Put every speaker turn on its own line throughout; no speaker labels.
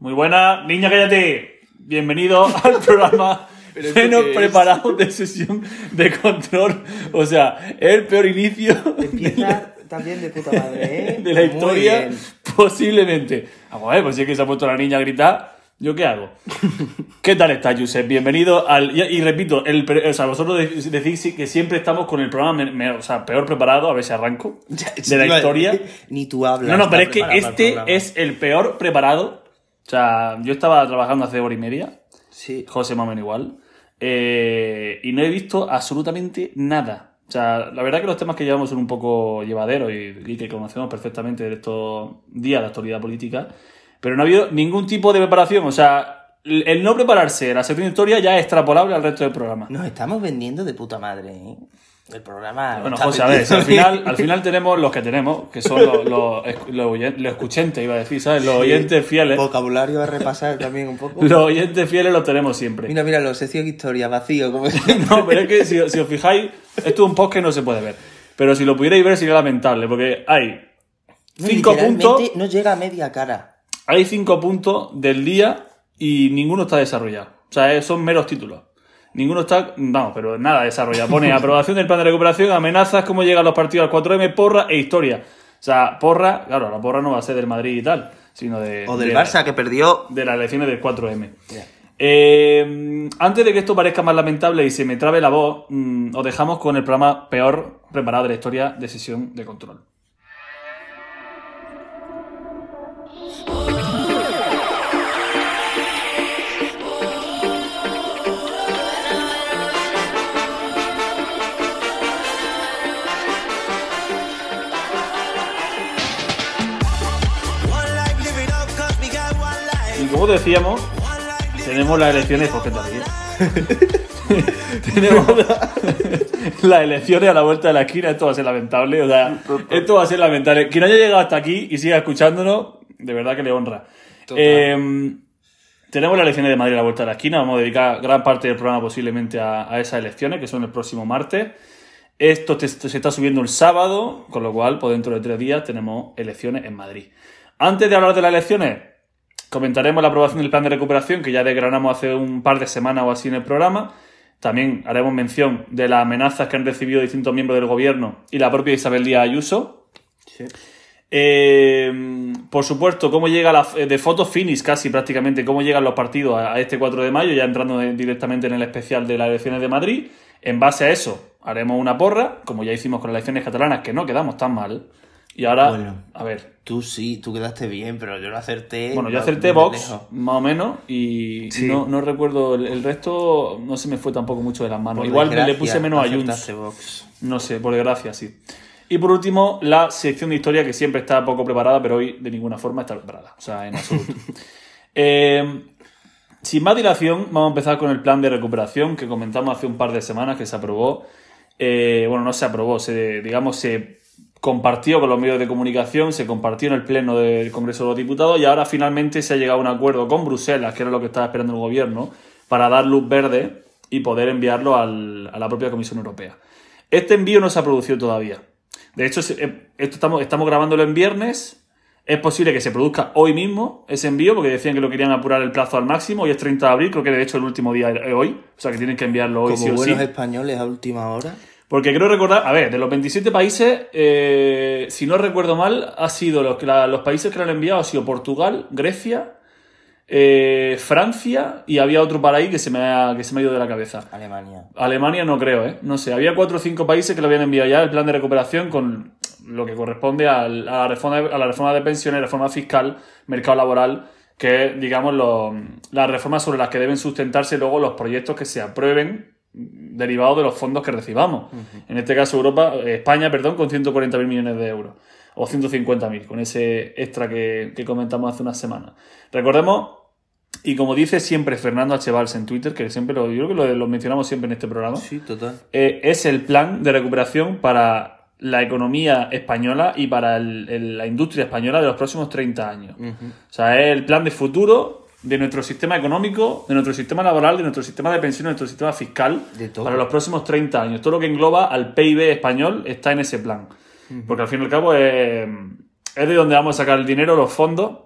Muy buena, niña, cállate. Bienvenido al programa
¿Pero esto
menos preparado de sesión de control. O sea, el peor inicio
Empieza también de puta madre, ¿eh?
de la
Muy
historia,
bien.
posiblemente. Vamos a ver, pues si es que se ha puesto la niña a gritar, ¿yo qué hago? ¿Qué tal está, Josep? Bienvenido al... Y, y repito, el, o sea, vosotros de- decís que siempre estamos con el programa me- me- o sea, peor preparado, a ver si arranco, de la historia.
Ni tú hablas.
No, no, pero es que este es el peor preparado. O sea, yo estaba trabajando hace hora y media,
Sí.
José menos igual, eh, y no he visto absolutamente nada. O sea, la verdad que los temas que llevamos son un poco llevaderos y, y que conocemos perfectamente de estos días de actualidad política, pero no ha habido ningún tipo de preparación. O sea, el el no prepararse la sección de historia ya es extrapolable al resto del programa.
Nos estamos vendiendo de puta madre, ¿eh? El programa.
Bueno, José, a ver, al final, al final tenemos los que tenemos, que son los, los, los los escuchentes, iba a decir, ¿sabes? Los oyentes fieles.
Vocabulario a repasar también un poco.
Los oyentes fieles los tenemos siempre.
Mira, mira, los sección historia, vacío, como
No, pero es que si, si os fijáis, esto es un post que no se puede ver. Pero si lo pudierais ver sería lamentable, porque hay cinco puntos,
No llega a media cara.
hay cinco puntos del día y ninguno está desarrollado. O sea, eh, son meros títulos. Ninguno está, vamos, pero nada desarrollado. Pone aprobación del plan de recuperación, amenazas, cómo llegan los partidos al 4M, porra e historia. O sea, porra, claro, la porra no va a ser del Madrid y tal, sino de...
O del
de-
Barça que perdió.
de las elecciones del 4M.
Ya.
Eh, antes de que esto parezca más lamentable y se me trabe la voz, mm, os dejamos con el programa peor preparado de la historia de sesión de control. Decíamos, tenemos las elecciones, ¿por ríes? tenemos las elecciones a la vuelta de la esquina, esto va a ser lamentable, o sea, esto va a ser lamentable. Quien haya llegado hasta aquí y siga escuchándonos, de verdad que le honra. Eh, tenemos las elecciones de Madrid a la vuelta de la esquina, vamos a dedicar gran parte del programa posiblemente a, a esas elecciones, que son el próximo martes. Esto te- se está subiendo el sábado, con lo cual, pues dentro de tres días tenemos elecciones en Madrid. Antes de hablar de las elecciones, comentaremos la aprobación del plan de recuperación que ya desgranamos hace un par de semanas o así en el programa. También haremos mención de las amenazas que han recibido distintos miembros del gobierno y la propia Isabel Díaz Ayuso.
Sí.
Eh, por supuesto, cómo llega la, de fotos finis casi prácticamente, cómo llegan los partidos a, a este 4 de mayo, ya entrando de- directamente en el especial de las elecciones de Madrid. En base a eso, haremos una porra, como ya hicimos con las elecciones catalanas, que no quedamos tan mal. Y ahora,
Bueno.
a ver,
Tú sí, tú quedaste bien, pero yo no acerté.
bueno, yo acerté
lejos.
más o menos, y
Sí.
no, no recuerdo, el, el resto no se me fue tampoco mucho de las manos.
Por
Igual me le puse menos a Junts. No sé, por desgracia, sí. Y por último, la sección de historia que siempre está poco preparada, pero hoy de ninguna forma está preparada. O sea, en absoluto. Eh, sin más dilación, vamos a empezar con el plan de recuperación que comentamos hace un par de semanas que se aprobó. Eh, bueno, no se aprobó, se, digamos, se compartió con los medios de comunicación, se compartió en el pleno del Congreso de los Diputados y ahora finalmente se ha llegado a un acuerdo con Bruselas, que era lo que estaba esperando el gobierno, para dar luz verde y poder enviarlo al- a la propia Comisión Europea. Este envío no se ha producido todavía. De hecho, eh, esto estamos, estamos grabándolo en viernes. Es posible que se produzca hoy mismo ese envío, porque decían que lo querían apurar el plazo al máximo. Hoy es 30 de abril, creo que de hecho el último día es hoy. O sea que tienen que enviarlo hoy
Como
sí o sí.
buenos españoles a última hora.
Porque creo recordar, a ver, de los 27 países, eh, si no recuerdo mal, ha sido los, que la- los países que lo han enviado ha sido Portugal, Grecia, eh, Francia y había otro para ahí que se me ha, que se me ha ido de la cabeza.
Alemania.
Alemania no creo, ¿eh? No sé, había cuatro o cinco países que lo habían enviado ya el plan de recuperación con lo que corresponde a, la reforma, de- a la reforma de pensiones, reforma fiscal, mercado laboral, que es, digamos, lo- las reformas sobre las que deben sustentarse luego los proyectos que se aprueben derivados de los fondos que recibamos. En este caso, Europa, eh, España, perdón, con 140.000 millones de euros. O 150.000, con ese extra que, que comentamos hace unas semanas. Recordemos y como dice siempre Fernando H. Valls en Twitter, que siempre lo, yo creo que lo, lo mencionamos siempre en este programa,
Sí, total.
eh, es el plan de recuperación para la economía española y para el- el- la industria española de los próximos 30 años. O sea, es el plan de futuro de nuestro sistema económico, de nuestro sistema laboral, de nuestro sistema de pensiones, de nuestro sistema fiscal
De todo.
para los próximos 30 años. Todo lo que engloba al PIB español está en ese plan. Porque al fin y al cabo es, es de donde vamos a sacar el dinero, los fondos,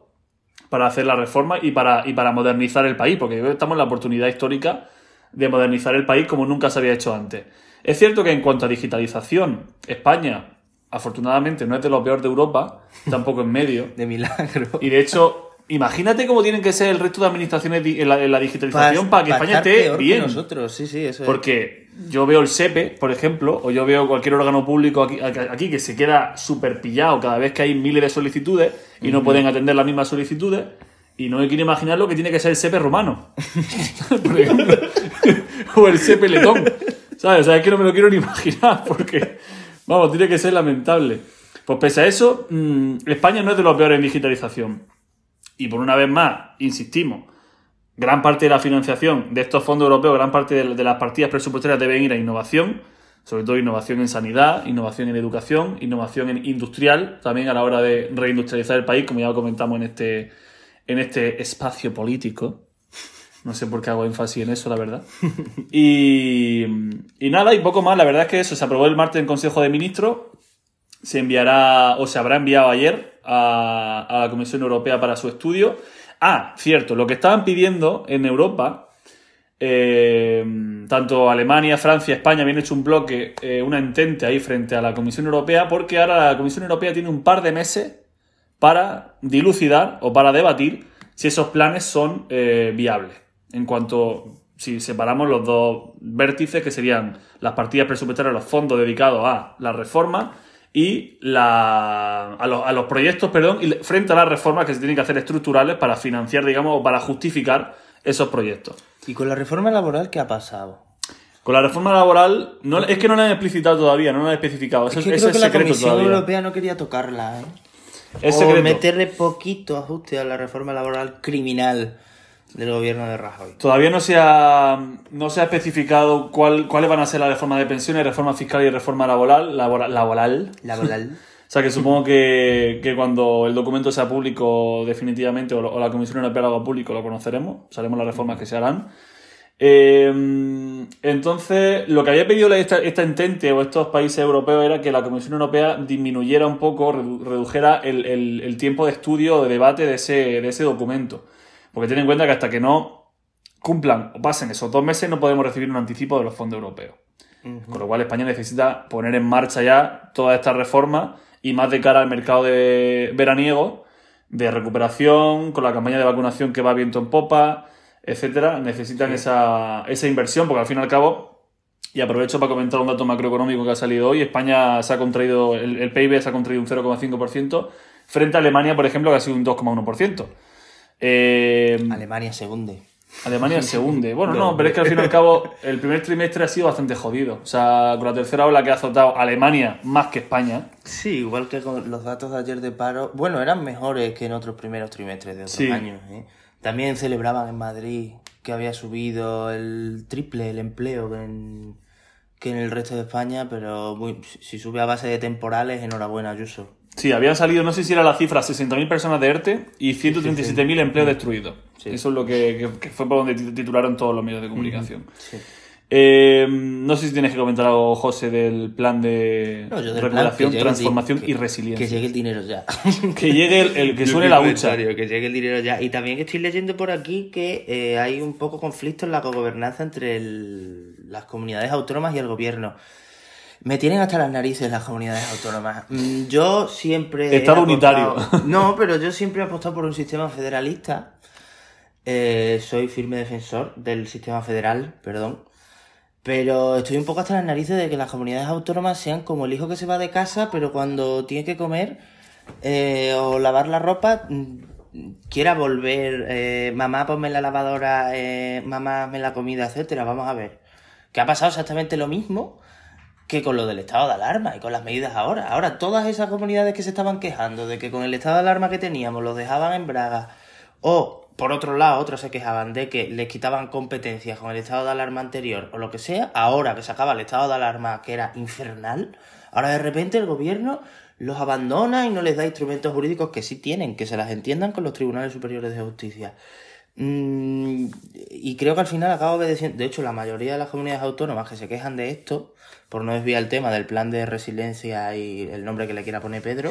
para hacer la reforma y para, y para modernizar el país, porque estamos en la oportunidad histórica de modernizar el país como nunca se había hecho antes. Es cierto que en cuanto a digitalización, España, afortunadamente, no es de los peores de Europa, tampoco en medio.
De milagro.
Y de hecho, imagínate cómo tienen que ser el resto de administraciones en la, en la digitalización para, que España esté bien.
nosotros, sí, sí, eso
Porque yo veo el SEPE, por ejemplo, o yo veo cualquier órgano público aquí, aquí que se queda súper pillado cada vez que hay miles de solicitudes y no pueden atender las mismas solicitudes. Y no me quiero imaginar lo que tiene que ser el SEPE romano. por ejemplo. o el SEPE letón. ¿Sabes? O sea, es que no me lo quiero ni imaginar porque, vamos, tiene que ser lamentable. Pues pese a eso, mm, España no es de los peores en digitalización. Y por una vez más, insistimos, gran parte de la financiación de estos fondos europeos, gran parte de las partidas presupuestarias deben ir a innovación, sobre todo innovación en sanidad, innovación en educación, innovación en industrial, también a la hora de reindustrializar el país, como ya lo comentamos en este, en este espacio político. No sé por qué hago énfasis en eso, la verdad. Y, y nada, y poco más. La verdad es que eso se aprobó el martes en Consejo de Ministros. Se enviará, o se habrá enviado ayer a, a la Comisión Europea para su estudio. Ah, cierto, lo que estaban pidiendo en Europa, eh, tanto Alemania, Francia, España habían hecho un bloque, eh, una entente ahí frente a la Comisión Europea, porque ahora la Comisión Europea tiene un par de meses para dilucidar o para debatir si esos planes son eh, viables en cuanto si separamos los dos vértices, que serían las partidas presupuestarias, los fondos dedicados a la reforma y la, a, los, a los proyectos, perdón, y frente a las reformas que se tienen que hacer estructurales para financiar, digamos, o para justificar esos proyectos.
¿Y con la reforma laboral qué ha pasado?
Con la reforma laboral, no, es que no la han explicitado todavía, no la han especificado. Eso,
Es que creo que
es
la Comisión
todavía.
Europea no quería tocarla, ¿eh?
Es
o
secreto.
meterle poquito ajuste a la reforma laboral criminal del gobierno de Rajoy.
Todavía no se ha, no se ha especificado cuál, cuáles van a ser las reformas de pensiones, reforma fiscal y reforma laboral. Laboral. laboral.
Laboral.
O sea que supongo que, que cuando el documento sea público definitivamente o, la Comisión Europea lo haga público lo conoceremos, sabemos las reformas que se harán. Eh, entonces, lo que había pedido esta, esta entente o estos países europeos era que la Comisión Europea disminuyera un poco, redu- redujera el, el- el tiempo de estudio o de debate de ese, de ese documento. Porque ten en cuenta que hasta que no cumplan o pasen esos dos meses no podemos recibir un anticipo de los fondos europeos. Con lo cual España necesita poner en marcha ya todas estas reformas y más de cara al mercado de veraniego, de recuperación, con la campaña de vacunación que va viento en popa, etcétera, necesitan esa, esa inversión, porque al fin y al cabo, y aprovecho para comentar un dato macroeconómico que ha salido hoy, España se ha contraído, el, el PIB se ha contraído un 0,5%, frente a Alemania, por ejemplo, que ha sido un 2,1%. Eh,
Alemania se hunde.
Alemania se hunde. Bueno, no, pero es que al fin y al cabo el primer trimestre ha sido bastante jodido. O sea, con la tercera ola que ha azotado Alemania más que España.
Sí, igual que con los datos de ayer de paro. Bueno, eran mejores que en otros primeros trimestres de otros
Sí.
años. ¿eh? También celebraban en Madrid que había subido el triple el empleo que en, que en el resto de España, pero muy- si sube a base de temporales, enhorabuena, Ayuso.
Sí, habían salido, no sé si era la cifra, 60.000 personas de ERTE y 137.000 empleos destruidos.
Sí.
Eso es lo que, que- fue por donde tit- titularon todos los medios de comunicación.
Sí.
Eh, no sé si tienes que comentar algo, José, del plan de
No, del
recuperación,
el
transformación y resiliencia.
Que llegue el dinero ya.
Que llegue el, el que suene la hucha.
Que llegue el dinero ya. Y también estoy leyendo por aquí que eh, hay un poco conflicto en la gobernanza entre el- las comunidades autónomas y el gobierno. Me tienen hasta las narices las comunidades autónomas. Mm, Yo siempre.
Estado
apostado-
unitario.
No, pero yo siempre he apostado por un sistema federalista. Eh, soy firme defensor del sistema federal, perdón. Pero estoy un poco hasta las narices de que las comunidades autónomas sean como el hijo que se va de casa, pero cuando tiene que comer eh, o lavar la ropa, mm, quiera volver, eh, mamá ponme la lavadora, eh, mamá hazme la comida, etcétera. Vamos a ver. Que ha pasado exactamente lo mismo que con lo del estado de alarma y con las medidas ahora. Ahora, todas esas comunidades que se estaban quejando de que con el estado de alarma que teníamos los dejaban en braga, o por otro lado, otros se quejaban de que les quitaban competencias con el estado de alarma anterior o lo que sea, ahora que se acaba el estado de alarma que era infernal, ahora de repente el gobierno los abandona y no les da instrumentos jurídicos que sí tienen, que se las entiendan con los tribunales superiores de justicia. Mm, y creo que al final acaba obedeciendo. De hecho, la mayoría de las comunidades autónomas que se quejan de esto, por no desviar el tema del plan de resiliencia y el nombre que le quiera poner Pedro,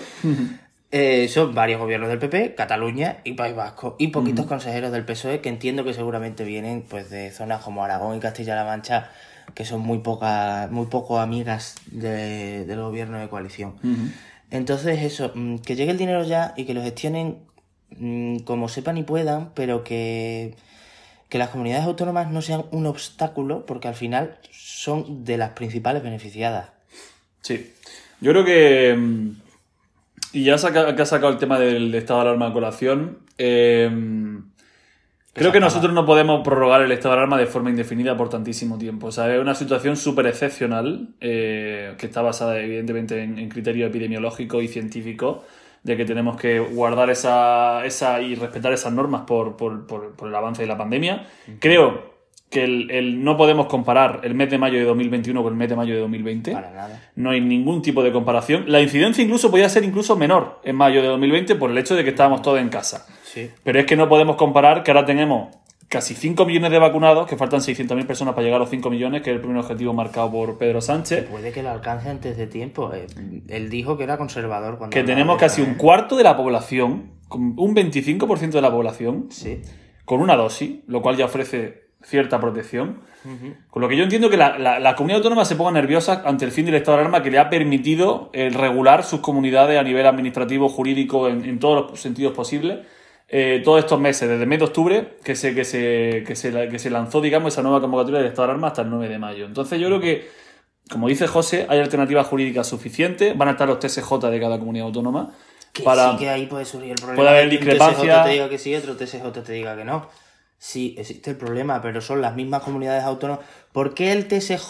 Eh, son varios gobiernos del PP, Cataluña y País Vasco, y poquitos consejeros del PSOE que entiendo que seguramente vienen pues de zonas como Aragón y Castilla-La Mancha, que son muy poca, muy poco amigas de- del gobierno de coalición. Entonces eso, mm, que llegue el dinero ya y que lo gestionen como sepan y puedan, pero que, que las comunidades autónomas no sean un obstáculo, porque al final son de las principales beneficiadas.
Sí. Yo creo que. mm, Y ya saca, que ha sacado el tema del estado de alarma a colación. eh, creo que nosotros no podemos prorrogar el estado de alarma de forma indefinida por tantísimo tiempo. O sea, es una situación súper excepcional eh, que está basada, evidentemente, en, en criterio epidemiológico y científico de que tenemos que guardar esa, esa y respetar esas normas por, por- por- por el avance de la pandemia. Creo que el, el- no podemos comparar el mes de mayo de 2021 con el mes de mayo de 2020.
Para nada.
No hay ningún tipo de comparación. La incidencia incluso podía ser incluso menor en mayo de 2020 por el hecho de que estábamos todos en casa.
Sí.
Pero es que no podemos comparar que ahora tenemos casi 5 millones de vacunados, que faltan 600.000 personas para llegar a los 5 millones, que es el primer objetivo marcado por Pedro Sánchez.
Puede que lo alcance antes de tiempo. eh. Él dijo que era conservador cuando.
Que tenemos casi un cuarto de la población, un 25% de la población,
Sí.
con una dosis, lo cual ya ofrece cierta protección. Con lo que yo entiendo que la, la- la comunidad autónoma se ponga nerviosa ante el fin del estado de alarma que le ha permitido eh, regular sus comunidades a nivel administrativo, jurídico, en, en todos los sentidos posibles. Eh, todos estos meses, desde el mes de octubre, que se, que, se, que, se, la- que se lanzó, digamos, esa nueva convocatoria del estado de alarma hasta el 9 de mayo. Entonces yo creo que, como dice José, hay alternativas jurídicas suficientes, van a estar los TSJ de cada comunidad autónoma.
Que
para...
sí que ahí puede surgir el problema.
puede haber discrepancia.
Un TSJ te diga que sí, otro TSJ te diga que no. Sí, existe el problema, pero son las mismas comunidades autónomas. ¿Por qué el TSJ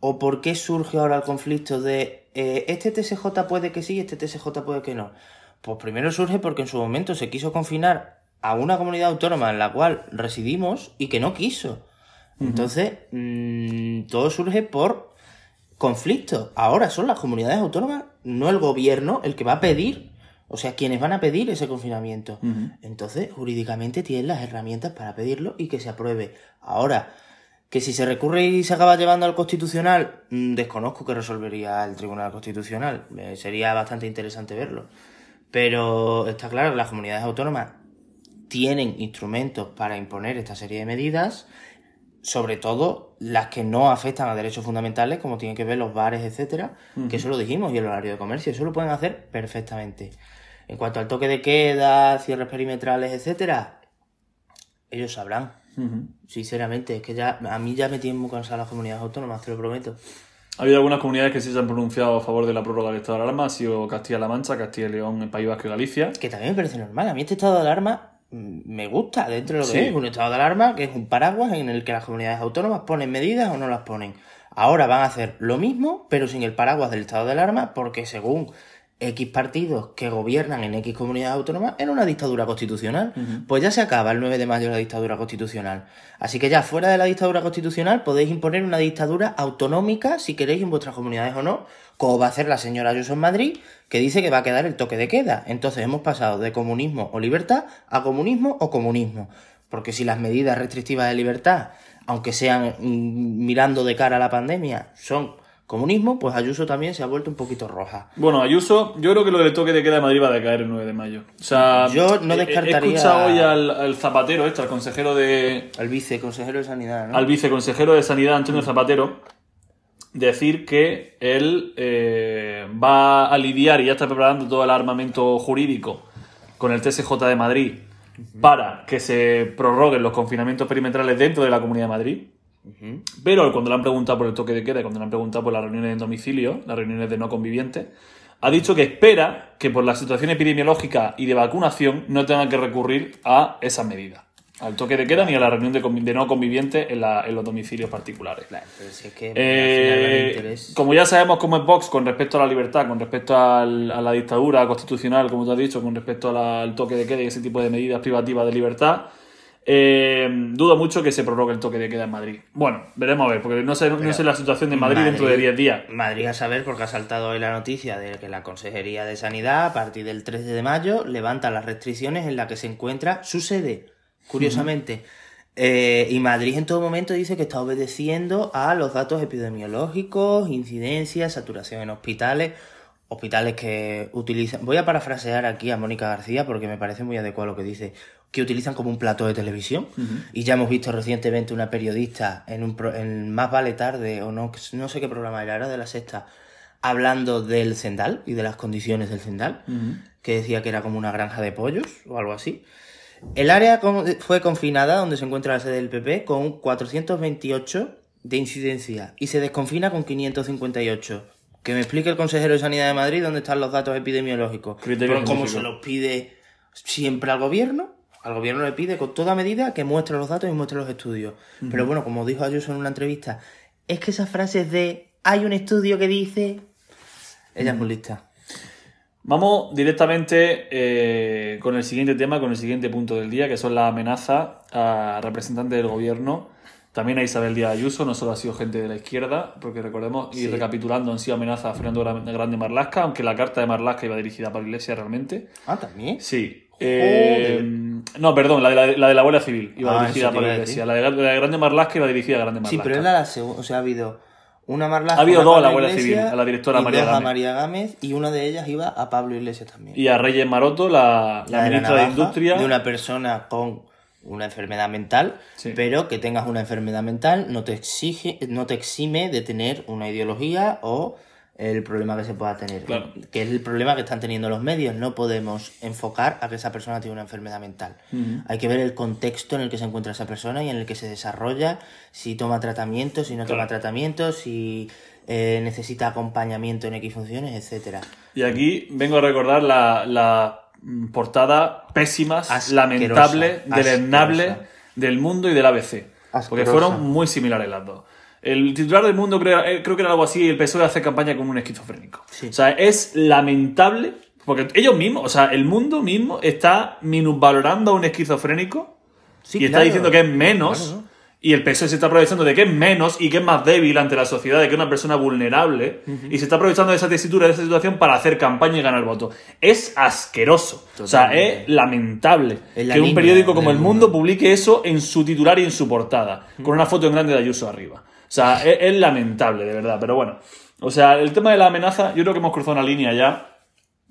o por qué surge ahora el conflicto de eh, este TSJ puede que sí y este TSJ puede que no? Pues primero surge porque en su momento se quiso confinar a una comunidad autónoma en la cual residimos y que no quiso. Entonces, mm, todo surge por conflicto. Ahora son las comunidades autónomas, no el gobierno, el que va a pedir, o sea, quienes van a pedir ese confinamiento. Entonces, jurídicamente tienen las herramientas para pedirlo y que se apruebe. Ahora, que si se recurre y se acaba llevando al constitucional, mm, desconozco que resolvería el Tribunal Constitucional. Eh, sería bastante interesante verlo. Pero está claro que las comunidades autónomas tienen instrumentos para imponer esta serie de medidas, sobre todo las que no afectan a derechos fundamentales, como tienen que ver los bares, etcétera, que eso lo dijimos, y el horario de comercio, eso lo pueden hacer perfectamente. En cuanto al toque de queda, cierres perimetrales, etcétera, ellos sabrán. Sinceramente, es que ya a mí ya me tienen muy cansadas las comunidades autónomas, te lo prometo.
Ha habido algunas comunidades que sí se han pronunciado a favor de la prórroga del estado de alarma, ha sido Castilla-La Mancha, Castilla y León, el País Vasco y Galicia.
Que también me parece normal. A mí este estado de alarma mm, me gusta dentro de lo que
Sí.
es. Un estado de alarma que es un paraguas en el que las comunidades autónomas ponen medidas o no las ponen. Ahora van a hacer lo mismo, pero sin el paraguas del estado de alarma, porque según X partidos que gobiernan en X comunidades autónomas, era una dictadura constitucional. Pues ya se acaba el 9 de mayo la dictadura constitucional. Así que ya fuera de la dictadura constitucional podéis imponer una dictadura autonómica, si queréis, en vuestras comunidades o no, como va a hacer la señora Ayuso en Madrid, que dice que va a quedar el toque de queda. Entonces hemos pasado de comunismo o libertad a comunismo o comunismo. Porque si las medidas restrictivas de libertad, aunque sean mm, mirando de cara a la pandemia, son comunismo, pues Ayuso también se ha vuelto un poquito roja.
Bueno, Ayuso, yo creo que lo del toque de queda de Madrid va a decaer el 9 de mayo. O sea,
Yo no descartaría-
He escuchado hoy al, al zapatero, este, al consejero de.
Al viceconsejero de Sanidad, ¿no?
al viceconsejero de Sanidad, Antonio Zapatero, decir que él eh, va a lidiar y ya está preparando todo el armamento jurídico con el TSJ de Madrid para que se prorroguen los confinamientos perimetrales dentro de la Comunidad de Madrid. Pero cuando le han preguntado por el toque de queda, cuando le han preguntado por las reuniones en domicilio, las reuniones de no convivientes, ha dicho que espera que por la situación epidemiológica y de vacunación no tengan que recurrir a esas medidas. Al toque de queda ni a la reunión de, de no convivientes en, la- en los domicilios particulares.
Claro, pero si es que
Eh,
al final no
como ya sabemos cómo es Vox con respecto a la libertad, con respecto al- a la dictadura constitucional, como tú has dicho, con respecto la- al toque de queda y ese tipo de medidas privativas de libertad, eh, dudo mucho que se prorrogue el toque de queda en Madrid. Bueno, veremos a ver, porque no sé, no sé la situación de Madrid, dentro de 10 días.
Madrid a saber porque ha saltado hoy la noticia de que la Consejería de Sanidad a partir del 13 de mayo levanta las restricciones en la que se encuentra su sede, curiosamente. Eh, y Madrid en todo momento dice que está obedeciendo a los datos epidemiológicos, incidencias, saturación en hospitales. hospitales que utilizan, voy a parafrasear aquí a Mónica García porque me parece muy adecuado lo que dice, que utilizan como un plato de televisión. Y ya hemos visto recientemente una periodista en, un pro- en Más Vale Tarde, o no, no sé qué programa era, era de la sexta, hablando del Zendal y de las condiciones del Zendal, que decía que era como una granja de pollos o algo así. El área fue confinada, donde se encuentra la sede del PP, con 428 de incidencia y se desconfina con 558. Que me explique el consejero de Sanidad de Madrid dónde están los datos epidemiológicos. Pero como se los pide siempre al gobierno, al gobierno le pide con toda medida que muestre los datos y muestre los estudios. Pero bueno, como dijo Ayuso en una entrevista, es que esas frases de hay un estudio que dice... Ella es muy lista.
Vamos directamente eh, con el siguiente tema, con el siguiente punto del día, que son las amenazas a representantes del gobierno. También a Isabel Díaz Ayuso, no solo ha sido gente de la izquierda, porque recordemos, y
Sí.
recapitulando, han sido amenazas a Fernando Gra- Grande Marlasca, aunque la carta de Marlasca iba dirigida para la Iglesia realmente.
Ah, también.
Sí. Eh, no, perdón, la de la, la de la Guardia Civil iba
Ah,
dirigida para la Iglesia. La de, la de Grande Marlasca iba dirigida a Grande
Sí,
Marlasca.
pero es la segunda. O sea, ha habido una Marlaska.
Ha habido dos a la Guardia Civil, a la directora
y
María
dos a
Gámez.
María Gámez y una de ellas iba a Pablo Iglesias también.
Y a Reyes Maroto, la, la
de la
ministra de Industria.
De una persona con una enfermedad mental,
Sí.
pero que tengas una enfermedad mental no te exige, no te exime de tener una ideología o el problema que se pueda tener.
Claro.
Que es el problema que están teniendo los medios. No podemos enfocar a que esa persona tiene una enfermedad mental. Hay que ver el contexto en el que se encuentra esa persona y en el que se desarrolla, si toma tratamiento, si no toma tratamiento, si eh, necesita acompañamiento en X funciones, etcétera.
Y aquí vengo a recordar la, la portada pésimas,
Asquerosa,
lamentable,
asquerosa.
del mundo y del ABC. Porque fueron muy similares las dos. El titular del mundo creo, eh, creo que era algo así, el PSOE hace campaña como un esquizofrénico.
Sí.
O sea, es lamentable, porque ellos mismos, o sea, el mundo mismo está minusvalorando a un esquizofrénico
Sí,
y está diciendo que es menos.
Claro, ¿no?
Y el PSOE se está aprovechando de que es menos y que es más débil ante la sociedad, de que es una persona vulnerable. Y se está aprovechando de esa tesitura, de esa situación para hacer campaña y ganar votos. Es asqueroso. O sea, es lamentable
Es la
que un periódico como El Mundo publique eso en su titular y en su portada, con una foto en grande de Ayuso arriba. O sea, es, es lamentable, de verdad. Pero bueno, o sea, el tema de la amenaza, yo creo que hemos cruzado una línea ya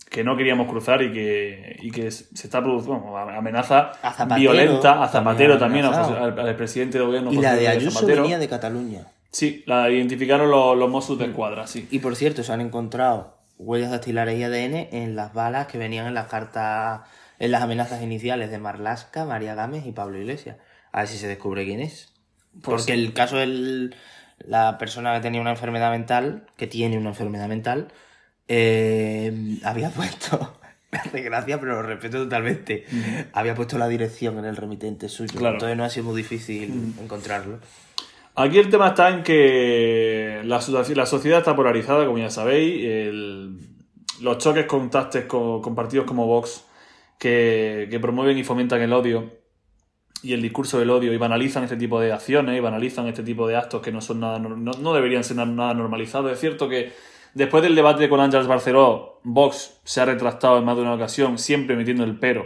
que no queríamos cruzar y que, y que se está produciendo amenaza
A Zapatero
violenta a Zapatero
también
al, al presidente de gobierno.
Y la de Ayuso
Zapatero.
venía de Cataluña.
Sí, la identificaron los, los Mossos de Escuadra, sí.
Y por cierto, se han encontrado huellas dactilares y ADN en las balas que venían en las cartas, en las amenazas iniciales de Marlasca, María Gámez y Pablo Iglesias. A ver si se descubre quién es.
Pues
Porque el caso de la persona que tenía una enfermedad mental, que tiene una enfermedad mental, eh, había puesto, me hace gracia, pero lo respeto totalmente, había puesto la dirección en el remitente suyo.
Claro.
Entonces no ha sido muy difícil encontrarlo.
Aquí el tema está en que la, sociedad está polarizada, como ya sabéis. el- los choques contactes con, con partidos como Vox, que, que promueven y fomentan el odio y el discurso del odio y banalizan este tipo de acciones y banalizan este tipo de actos que no son nada no, no deberían ser nada, normalizados. Es cierto que después del debate con Ángels Barceló, Vox se ha retractado en más de una ocasión, siempre metiendo el pero.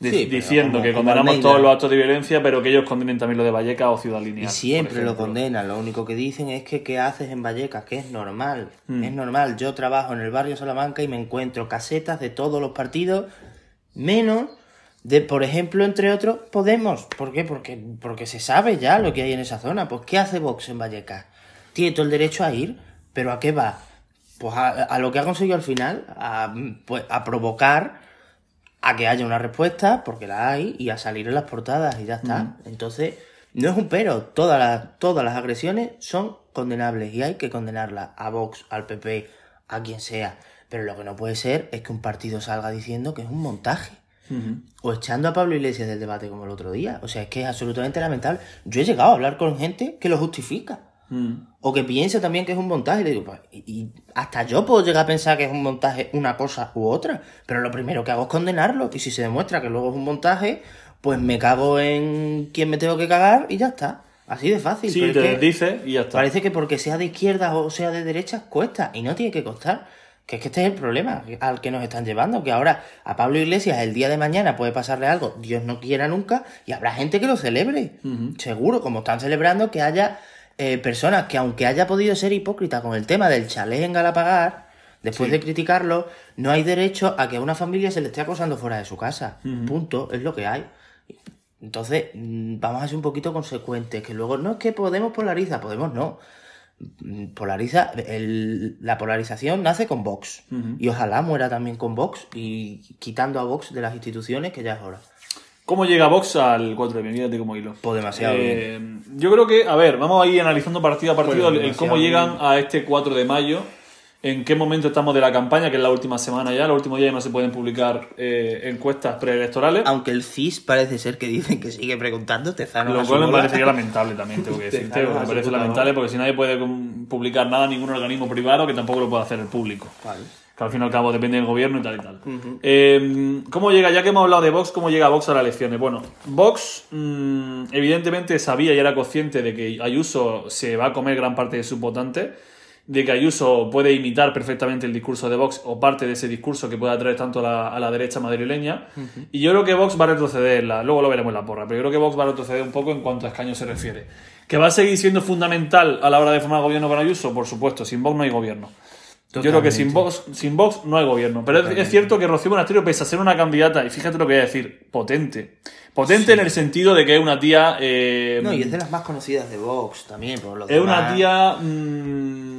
di-
Sí, pero
diciendo
como-
que condenamos todos los actos de violencia, pero que ellos condenen también lo de Vallecas o Ciudad Lineal.
Y siempre lo condenan, lo único que dicen es que qué haces en Vallecas, que es normal,
Mm.
es normal. Yo trabajo en el barrio Salamanca y me encuentro casetas de todos los partidos, menos de, por ejemplo, entre otros, Podemos. ¿Por qué? Porque, porque se sabe ya lo que hay en esa zona. Pues, ¿qué hace Vox en Vallecas? Tiene todo el derecho a ir, pero ¿a qué va? Pues a, a lo que ha conseguido al final, a, pues, a provocar a que haya una respuesta, porque la hay, y a salir en las portadas y ya está. Entonces, no es un pero, todas las, todas las agresiones son condenables y hay que condenarlas a Vox, al PP, a quien sea. Pero lo que no puede ser es que un partido salga diciendo que es un montaje. O echando a Pablo Iglesias del debate como el otro día. O sea, es que es absolutamente lamentable. Yo he llegado a hablar con gente que lo justifica.
Mm.
O que piensa también que es un montaje. Y le digo, pues, y, y hasta yo puedo llegar a pensar que es un montaje una cosa u otra. Pero lo primero que hago es condenarlo. Y si se demuestra que luego es un montaje, pues me cago en quien me tengo que cagar y ya está. Así de fácil.
Sí,
Pero
te
es que
dice y ya está.
Parece que porque sea de izquierda o sea de derecha cuesta. Y no tiene que costar. Que es que este es el problema al que nos están llevando. Que ahora a Pablo Iglesias el día de mañana puede pasarle algo, Dios no quiera nunca, y habrá gente que lo celebre. Seguro, como están celebrando que haya eh, personas que aunque haya podido ser hipócrita con el tema del chalet en Galapagar, Después de criticarlo, no hay derecho a que a una familia se le esté acosando fuera de su casa. Punto, es lo que hay. Entonces, mm, vamos a ser un poquito consecuentes, que luego no es que Podemos polariza, Podemos no. Polariza, el- la polarización nace con Vox. Y ojalá muera también con Vox y quitando a Vox de las instituciones, que ya es hora.
¿Cómo llega Vox al 4 de Mírate cómo hilo?
Pues demasiado
Eh, yo creo que, a ver, vamos a ir analizando partido a partido
Pues
el- el
demasiado
cómo
bien.
llegan a este 4 de mayo, en qué momento estamos de la campaña, que es la última semana ya, los últimos días ya no se pueden publicar eh, encuestas preelectorales,
Aunque el CIS parece ser que dicen que sigue preguntando, te zanan
lo cual me parecería lamentable también, tengo que decirte, me parece lamentable porque si nadie puede publicar nada, ningún organismo privado, que tampoco lo puede hacer el público.
Vale.
Que al fin y al cabo depende del gobierno y tal y tal. Eh, ¿Cómo llega, ya que hemos hablado de Vox, cómo llega Vox a las elecciones? Bueno, Vox mm, evidentemente sabía y era consciente de que Ayuso se va a comer gran parte de sus votantes, de que Ayuso puede imitar perfectamente el discurso de Vox o parte de ese discurso que puede atraer tanto a la, a la derecha madrileña. Y yo creo que Vox va a retroceder, en la- luego lo veremos en la porra, pero yo creo que Vox va a retroceder un poco en cuanto a escaños se refiere. ¿Que va a seguir siendo fundamental a la hora de formar gobierno con Ayuso? Por supuesto, sin Vox no hay gobierno. Yo creo que sin Vox, sin Vox no hay gobierno. Pero es, es cierto que Rocío Monasterio, pese a ser una candidata, y fíjate lo que voy a decir, potente. Potente en el sentido de que es una tía. eh,
No, y es de las más conocidas de Vox también, por los
es una tía. mm,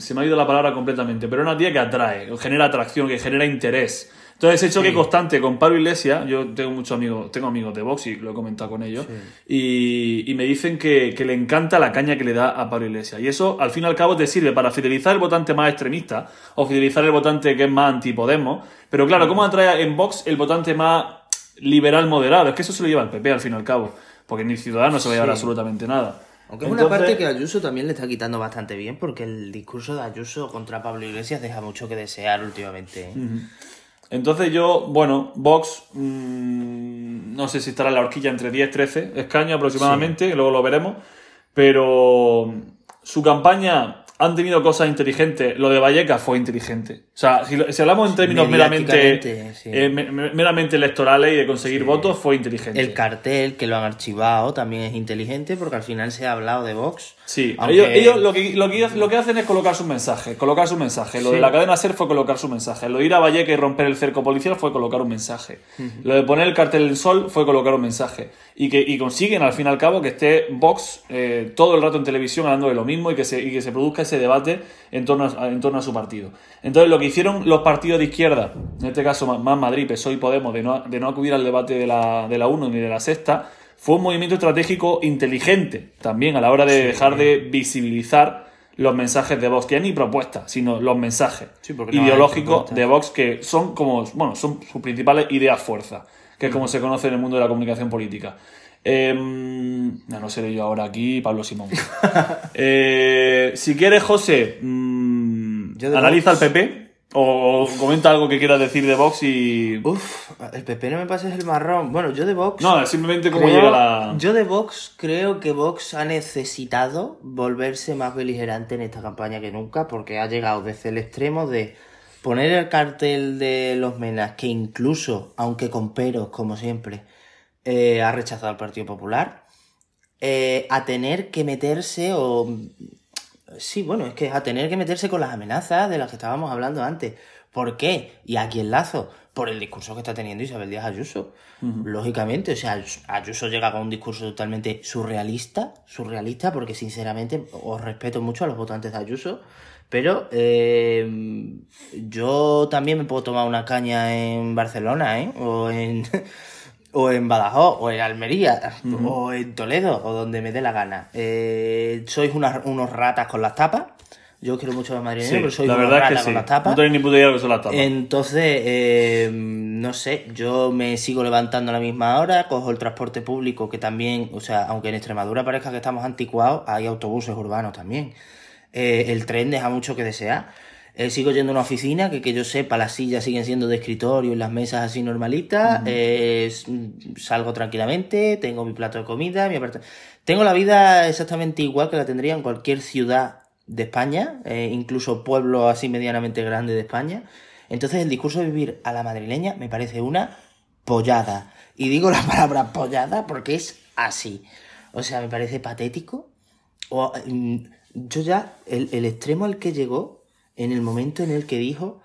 se me ha ido la palabra completamente, pero es una tía que atrae, genera atracción, que genera interés. Entonces, ese choque constante con Pablo Iglesias, yo tengo muchos amigos, tengo amigos de Vox y lo he comentado con ellos, y, y me dicen que, que le encanta la caña que le da a Pablo Iglesias. Y eso, al fin y al cabo, te sirve para fidelizar el votante más extremista o fidelizar el votante que es más anti-Podemos. Pero claro, ¿cómo atrae en Vox el votante más liberal moderado? Es que eso se lo lleva el PP, al fin y al cabo. Porque ni Ciudadanos se va a llevar
Sí.
absolutamente nada.
Aunque es una parte que Ayuso también le está quitando bastante bien, porque el discurso de Ayuso contra Pablo Iglesias deja mucho que desear últimamente. ¿eh?
Entonces yo, bueno, Vox, mm, no sé si estará en la horquilla entre 10 y 13 escaños aproximadamente, luego lo veremos, pero su campaña han tenido cosas inteligentes. Lo de Vallecas fue inteligente. O sea, si, si hablamos en términos meramente,
sí.
eh, me- me- meramente electorales y de conseguir
Sí.
votos, fue inteligente.
El cartel, que lo han archivado, también es inteligente, porque al final se ha hablado de Vox.
Sí,
Aunque-
ellos, ellos lo, que, lo, que, lo que hacen es colocar su mensaje, colocar su mensaje. Lo
Sí.
de la cadena SER fue colocar su mensaje. Lo de ir a Valleca y romper el cerco policial fue colocar un mensaje. Lo de poner el cartel del sol fue colocar un mensaje. Y que y consiguen al fin y al cabo que esté Vox eh, todo el rato en televisión hablando de lo mismo y que se, y que se produzca ese debate en torno, a, en torno a su partido. Entonces lo que hicieron los partidos de izquierda, en este caso más más Madrid, PSOE y Podemos, de no, de no acudir al debate de la, de la 1 ni de la sexta, fue un movimiento estratégico inteligente también a la hora de dejar de visibilizar los mensajes de Vox, que ya ni propuestas, sino los mensajes
Sí, no
ideológicos de Vox que son como, bueno, son sus principales ideas fuerza, que es como se conoce en el mundo de la comunicación política. Eh, no, no seré yo ahora aquí, Pablo Simón. Eh, si quieres, José, mm, analiza el PP o comenta algo que quieras decir de Vox y...
Uf, el PP no me pases el marrón. Bueno, yo de Vox.
No, simplemente cómo llega la...
Yo de Vox creo que Vox ha necesitado volverse más beligerante en esta campaña que nunca, porque ha llegado desde el extremo de poner el cartel de los Menas, que incluso, aunque con peros, como siempre, eh, ha rechazado al Partido Popular, eh, a tener que meterse o Sí, bueno, es que a tener que meterse con las amenazas de las que estábamos hablando antes. ¿Por qué? Y aquí enlazo. Por el discurso que está teniendo Isabel Díaz Ayuso. Lógicamente, o sea, Ayuso llega con un discurso totalmente surrealista, surrealista, porque sinceramente os respeto mucho a los votantes de Ayuso, pero eh, yo también me puedo tomar una caña en Barcelona, ¿eh? O en, o en Badajoz, o en Almería, o en Toledo, o donde me dé la gana. Eh, sois unas- unos ratas con las tapas. Yo quiero mucho a
Sí,
pero sois
la verdad es que sí.
con las tapas.
No tenéis ni puta idea que son las tapas.
Entonces, eh, no sé, yo me sigo levantando a la misma hora, cojo el transporte público, que también, o sea, aunque en Extremadura parezca que estamos anticuados, hay autobuses urbanos también. Eh, el tren deja mucho que desear. Eh, sigo yendo a una oficina, que que yo sepa, las sillas siguen siendo de escritorio y las mesas así normalitas. Eh, salgo tranquilamente, tengo mi plato de comida, mi Tengo la vida exactamente igual que la tendría en cualquier ciudad de España, eh, incluso pueblo así medianamente grande de España. Entonces el discurso de vivir a la madrileña me parece una pollada. Y digo la palabra pollada porque es así. O sea, me parece patético. O, mm, yo ya, el, el extremo al que llegó en el momento en el que dijo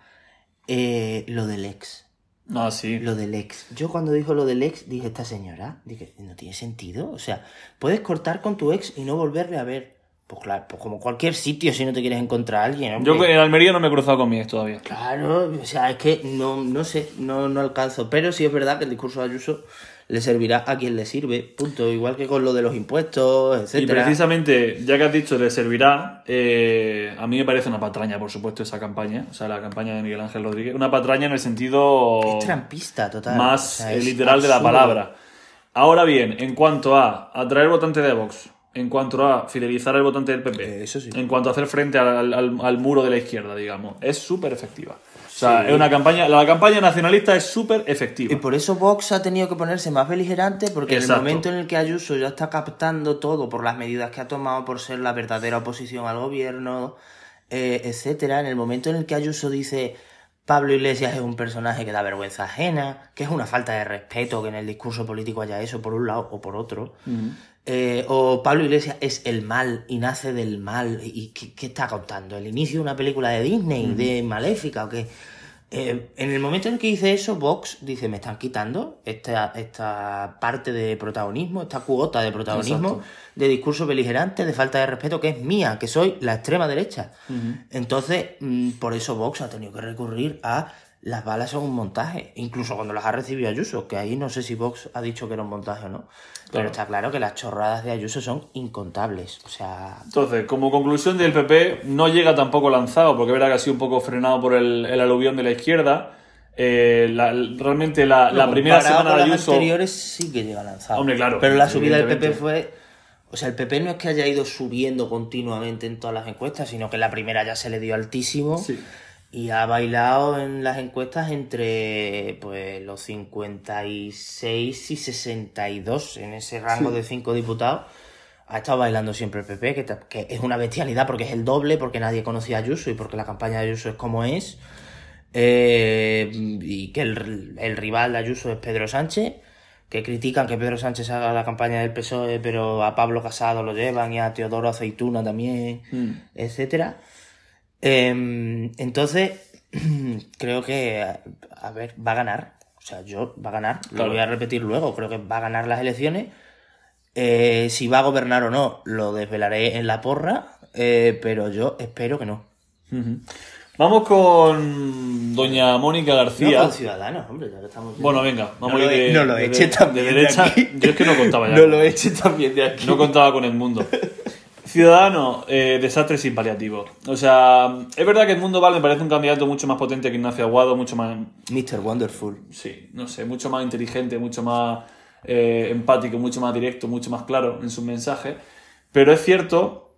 eh, lo del ex.
Ah, sí.
Lo del ex. Yo cuando dijo lo del ex, dije, esta señora, dije, no tiene sentido. O sea, puedes cortar con tu ex y no volverle a ver. Pues claro, pues como cualquier sitio si no te quieres encontrar a alguien.
Yo en Almería no me he cruzado con mi ex todavía.
Claro, o sea, es que no, no sé, no, no alcanzo. Pero sí es verdad que el discurso de Ayuso le servirá a quien le sirve, punto. Igual que con lo de los impuestos,
Y
etcétera.
precisamente, ya que has dicho le servirá, eh, a mí me parece una patraña, por supuesto, esa campaña. O sea, la campaña de Miguel Ángel Rodríguez. Una patraña en el sentido
Es trampista, total.
más
O sea,
literal de la palabra. Ahora bien, en cuanto a atraer votante de Vox, en cuanto a fidelizar al votante del PP,
Eh, eso sí.
en cuanto a hacer frente al, al- al muro de la izquierda, digamos, es súper efectiva. O sea, es una campaña, la campaña nacionalista es súper efectiva.
Y por eso Vox ha tenido que ponerse más beligerante, porque en el momento en el que Ayuso ya está captando todo por las medidas que ha tomado, por ser la verdadera oposición al gobierno, eh, etcétera, en el momento en el que Ayuso dice Pablo Iglesias es un personaje que da vergüenza ajena, que es una falta de respeto que en el discurso político haya eso por un lado o por otro, eh, o Pablo Iglesias es el mal y nace del mal, ¿y qué, qué está contando? ¿El inicio de una película de Disney, de Maléfica o qué? Eh, en el momento en que dice eso, Vox dice, me están quitando esta, esta parte de protagonismo, esta cuota de protagonismo,
Exacto.
de discurso beligerante, de falta de respeto, que es mía, que soy la extrema derecha. Entonces, mm, por eso Vox ha tenido que recurrir a las balas son un montaje, incluso cuando las ha recibido Ayuso, que ahí no sé si Vox ha dicho que era un montaje o no. Pero
Claro.
está claro que las chorradas de Ayuso son incontables. O sea,
Entonces, como conclusión del PP, no llega tampoco lanzado, porque verdad que ha sido un poco frenado por el, el aluvión de la izquierda. Eh, la- realmente la, la primera semana de
con las
Ayuso...
anteriores sí que llega lanzado.
Hombre, claro,
Pero la subida del PP fue. O sea, el PP no es que haya ido subiendo continuamente en todas las encuestas, sino que la primera ya se le dio altísimo.
Sí.
Y ha bailado en las encuestas entre pues los 56 y 62, en ese rango de cinco diputados. Ha estado bailando siempre el PP, que, es una bestialidad porque es el doble, porque nadie conocía a Ayuso y porque la campaña de Ayuso es como es. Eh, y que el, el rival de Ayuso es Pedro Sánchez, que critican que Pedro Sánchez haga la campaña del PSOE, pero a Pablo Casado lo llevan y a Teodoro Aceituna también,
Mm.
etcétera. Em, entonces, creo que, a, a ver, va a ganar. O sea, yo va a ganar,
Claro.
lo voy a repetir luego, creo que va a ganar las elecciones. Eh, si va a gobernar o no, lo desvelaré en la porra, eh, pero yo espero que no.
Vamos con doña Mónica
No
García.
con Ciudadanos, hombre, ya que estamos...
Bueno, venga, vamos
No
a ir de,
no lo
de-
eche
de-
también
de
de
derecha.
aquí.
Yo es que no contaba ya.
No lo eche también de aquí.
No contaba con el mundo. Ciudadano, eh, desastre sin paliativo. O sea, es verdad que el mundo Val me parece un candidato mucho más potente que Ignacio Aguado, mucho más,
Mr. Wonderful.
sí, no sé, mucho más inteligente, mucho más eh, empático, mucho más directo, mucho más claro en sus mensajes. Pero es cierto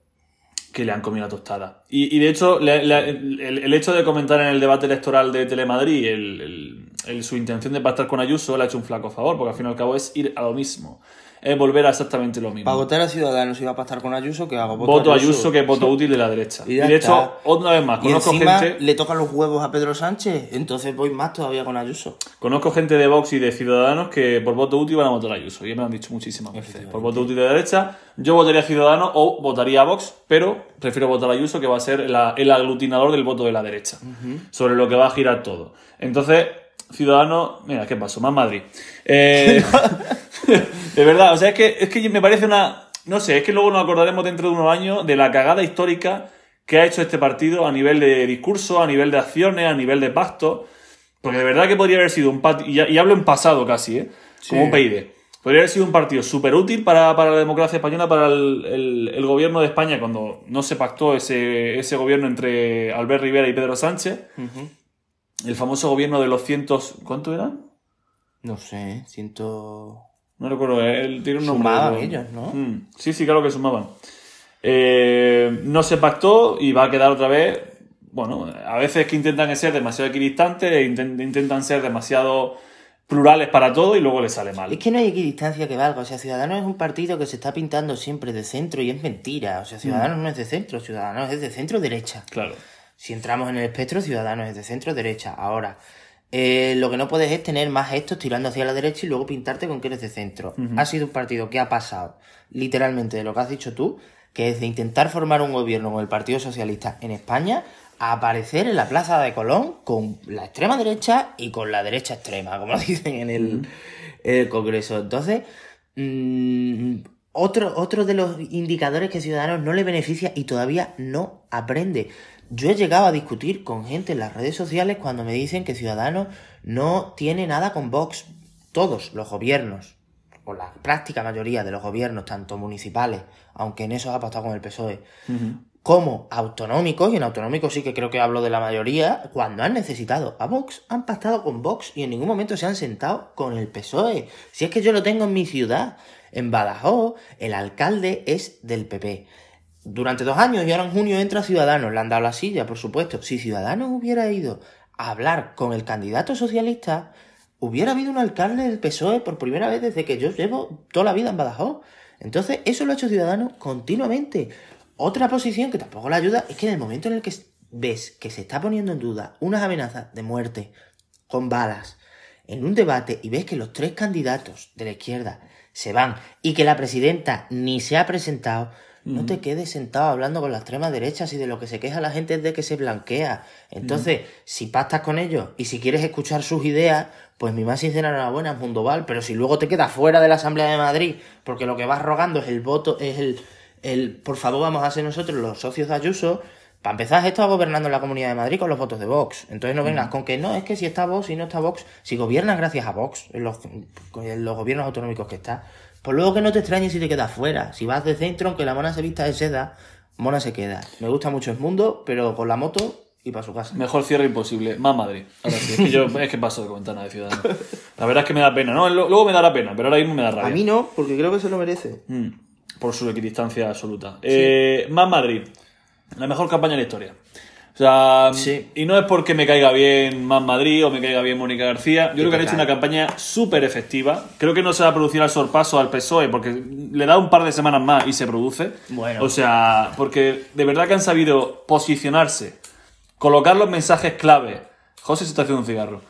que le han comido la tostada. Y, y de hecho, le- le- el, el hecho de comentar en el debate electoral de Telemadrid el- el- el- su intención de pactar con Ayuso le ha hecho un flaco favor, porque al fin y al cabo es ir a lo mismo. Es volver a exactamente lo mismo.
Para votar a Ciudadanos iba a pactar con Ayuso, que hago
Voto a Ayuso, que es voto útil de la derecha.
Y
de
está.
hecho, otra vez más,
Y
conozco
encima
gente,
le tocan los huevos a Pedro Sánchez, entonces voy más todavía con Ayuso.
conozco gente de Vox y de Ciudadanos que por voto útil van a votar a Ayuso. Y me lo han dicho muchísimas veces. Por voto útil de la derecha, yo votaría a Ciudadanos o votaría a Vox, pero prefiero votar a Ayuso, que va a ser la- el aglutinador del voto de la derecha. Sobre lo que va a girar todo. Entonces, Ciudadanos, mira, ¿qué pasó? Más Madrid. Eh, de verdad, o sea, es que, es que me parece una. No sé, es que luego nos acordaremos dentro de unos años de la cagada histórica que ha hecho este partido a nivel de discurso, a nivel de acciones, a nivel de pacto. Porque de verdad que podría haber sido un partido, y, hablo en pasado casi, ¿eh? Como un PID. Podría haber sido un partido súper útil para, para la democracia española, para el, el- el gobierno de España, cuando no se pactó ese, ese gobierno entre Albert Rivera y Pedro Sánchez. El famoso gobierno de los cientos. ¿Cuánto eran?
No sé, siento...
No recuerdo, él tiene un nombre.
Sumaban
pero-
ellos, ¿no?
Mm, sí, sí, claro que sumaban. Eh, no se pactó y va a quedar otra vez. Bueno, a veces que intentan ser demasiado equidistantes, inten- intentan ser demasiado plurales para todo y luego les sale mal.
Es que no hay equidistancia que valga. O sea, Ciudadanos es un partido que se está pintando siempre de centro y es mentira. O sea, Ciudadanos no es de centro, Ciudadanos es de centro-derecha.
Claro.
Si entramos en el espectro, Ciudadanos es de centro-derecha. Ahora, eh, lo que no puedes es tener más gestos tirando hacia la derecha y luego pintarte con que eres de centro. Ha sido un partido que ha pasado literalmente de lo que has dicho tú, que es de intentar formar un gobierno con el Partido Socialista en España, a aparecer en la plaza de Colón con la extrema derecha y con la derecha extrema, como dicen en el, el Congreso. Entonces, mm, otro, otro de los indicadores que Ciudadanos no le beneficia y todavía no aprende. Yo he llegado a discutir con gente en las redes sociales cuando me dicen que Ciudadanos no tiene nada con Vox. Todos los gobiernos, o la práctica mayoría de los gobiernos, tanto municipales, aunque en eso ha pasado con el PSOE, como autonómicos, y en autonómicos sí que creo que hablo de la mayoría, cuando han necesitado a Vox, han pactado con Vox y en ningún momento se han sentado con el PSOE. Si es que yo lo tengo en mi ciudad, en Badajoz, el alcalde es del PP. Durante dos años y ahora en junio entra Ciudadanos, le han dado la silla, por supuesto. Si Ciudadanos hubiera ido a hablar con el candidato socialista, hubiera habido un alcalde del PSOE por primera vez desde que yo llevo toda la vida en Badajoz. Entonces, eso lo ha hecho Ciudadanos continuamente. Otra posición que tampoco le ayuda es que en el momento en el que ves que se está poniendo en duda unas amenazas de muerte con balas en un debate y ves que los tres candidatos de la izquierda se van y que la presidenta ni se ha presentado, no te quedes sentado hablando con la extrema derecha si de lo que se queja la gente es de que se blanquea. Entonces, si pactas con ellos y si quieres escuchar sus ideas, pues mi más sincera enhorabuena es Mundoval, pero si luego te quedas fuera de la Asamblea de Madrid, porque lo que vas rogando es el voto, es el, el por favor vamos a ser nosotros los socios de Ayuso, para empezar, has estado gobernando en la Comunidad de Madrid con los votos de Vox. Entonces no vengas con que no, es que si está Vox y no está Vox, si gobiernas gracias a Vox, en los, en los gobiernos autonómicos que está, pues luego que no te extrañes si te quedas fuera. Si vas de centro, aunque la mona se vista de seda, mona se queda. Me gusta mucho el mundo, pero con la moto y para su casa.
Mejor cierre imposible. Más Madrid. Ahora sí, es que yo es que paso de comentar nada de Ciudadanos. La verdad es que me da pena. No, luego me dará pena, pero ahora mismo me da rabia.
A mí no, porque creo que se lo merece.
Mm, por su equidistancia absoluta. Eh, más Madrid. La mejor campaña de la historia. O sea,
Sí.
y no es porque me caiga bien Más Madrid o me caiga bien Mónica García. Yo creo que han hecho una campaña súper efectiva. Creo que no se va a producir al sorpaso al PSOE porque le da un par de semanas más y se produce.
Bueno.
O sea, porque de verdad que han sabido posicionarse, colocar los mensajes clave. José se está haciendo un cigarro.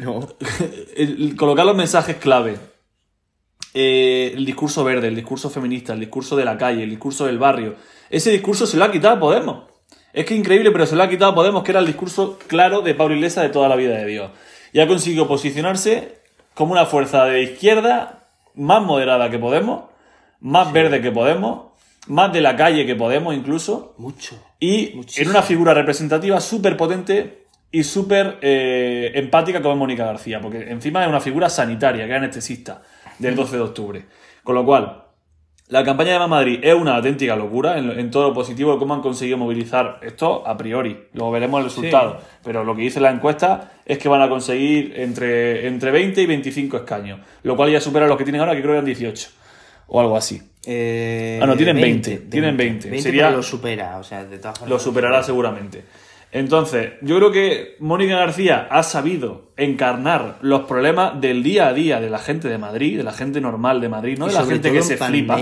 no.
El- el colocar los mensajes clave. Eh, el discurso verde, el discurso feminista, el discurso de la calle, el discurso del barrio. Ese discurso se lo ha quitado Podemos. Es que increíble, pero se lo ha quitado a Podemos, que era el discurso claro de Pablo Iglesias de toda la vida de Dios. Y ha conseguido posicionarse como una fuerza de izquierda más moderada que Podemos, más verde que Podemos, más de la calle que Podemos incluso
Mucho.
y
Muchísimo.
en una figura representativa súper potente y súper eh, empática como es Mónica García, porque encima es una figura sanitaria, que es anestesista, del 12 de octubre. Con lo cual, la campaña de Más Madrid es una auténtica locura en, en todo lo positivo de cómo han conseguido movilizar esto a priori. Luego veremos el resultado. Pero lo que dice la encuesta es que van a conseguir entre, entre 20 y 25 escaños, lo cual ya supera los que tienen ahora, que creo que eran 18 o algo así.
Eh,
Ah, no, tienen 20, tienen 20. Sería-
lo supera, o sea, de todas formas.
Lo superará seguramente. Entonces, yo creo que Mónica García ha sabido encarnar los problemas del día a día de la gente de Madrid, de la gente normal de Madrid, no
Y
de la gente que se flipa,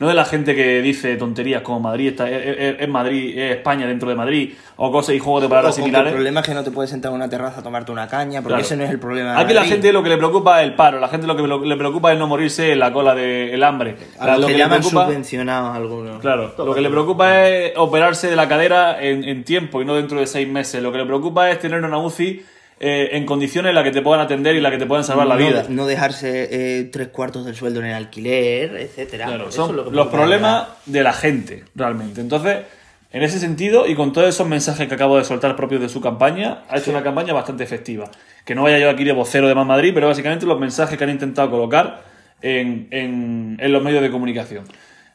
no de la gente que dice tonterías como Madrid está, es, es- es Madrid, es España dentro de Madrid, o cosas y juegos de palabras
que El
similares.
problema es que no te puedes sentar en una terraza a tomarte una caña, porque
Claro.
ese no es el problema. de
Aquí la gente lo que le preocupa es el paro, la gente lo que le preocupa es no morirse en la cola del hambre.
A
La-
los
lo
que
que le
llaman
preocupa-
subvencionados algunos.
Claro, lo que le preocupa es operarse de la cadera en, en tiempo y no dentro de seis meses. Lo que le preocupa es tener una UCI eh, en condiciones en las que te puedan atender y en las que te puedan salvar la vida.
no dejarse eh, tres cuartos del sueldo en el alquiler, etcétera.
Claro,
Eso
son
es lo que
los problemas de la gente, realmente. Entonces, en ese sentido, y con todos esos mensajes que acabo de soltar propios de su campaña, ha hecho una campaña bastante efectiva. Que no vaya yo aquí de vocero de Más Madrid, pero básicamente los mensajes que han intentado colocar en, en- en los medios de comunicación.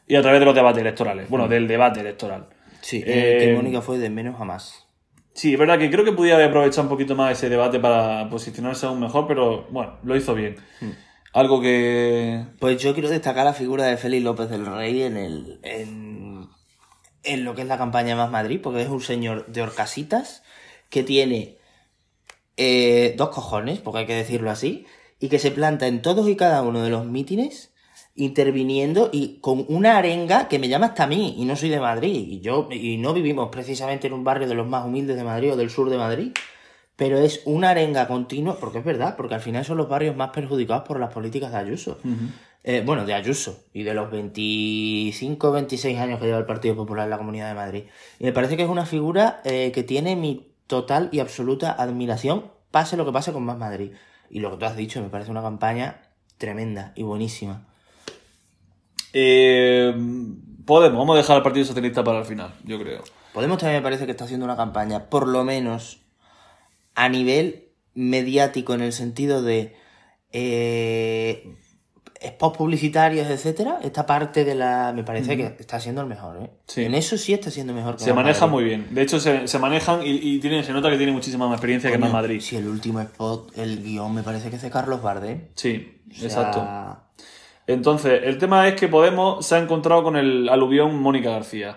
Y a través de los debates electorales. Bueno, del debate electoral.
Sí,
Eh,
que Mónica fue de menos a más.
Sí, es verdad que creo que podía haber aprovechado un poquito más ese debate para posicionarse aún mejor, pero bueno, lo hizo bien. Algo que.
Pues yo quiero destacar la figura de Félix López del Rey en el en, en lo que es la campaña Más Madrid, porque es un señor de Orcasitas que tiene eh, dos cojones, porque hay que decirlo así, y que se planta en todos y cada uno de los mítines interviniendo y con una arenga que me llama hasta a mí y no soy de Madrid y yo y no vivimos precisamente en un barrio de los más humildes de Madrid o del sur de Madrid pero es una arenga continua, porque es verdad, porque al final son los barrios más perjudicados por las políticas de Ayuso. Eh, bueno, de Ayuso y de los 25, 26 años que lleva el Partido Popular en la Comunidad de Madrid. Y me parece que es una figura eh, que tiene mi total y absoluta admiración, pase lo que pase con Más Madrid. Y lo que tú has dicho, me parece una campaña tremenda y buenísima.
Eh, Podemos, vamos a dejar al Partido Socialista para el final, yo creo.
Podemos también me parece que está haciendo una campaña, por lo menos a nivel mediático, en el sentido de eh, spots publicitarios, etcétera. Esta parte de la. Me parece que está siendo el mejor, ¿eh?
Sí.
En eso sí está siendo mejor que
Se maneja
Madrid.
muy bien. De hecho, se, se manejan y, y tienen, se nota que tiene muchísima más experiencia que
Coño,
más Madrid.
Si el último spot, el guion, me parece que es de Carlos Bardem.
Sí,
O sea,
exacto. Entonces, el tema es que Podemos se ha encontrado con el aluvión Mónica García.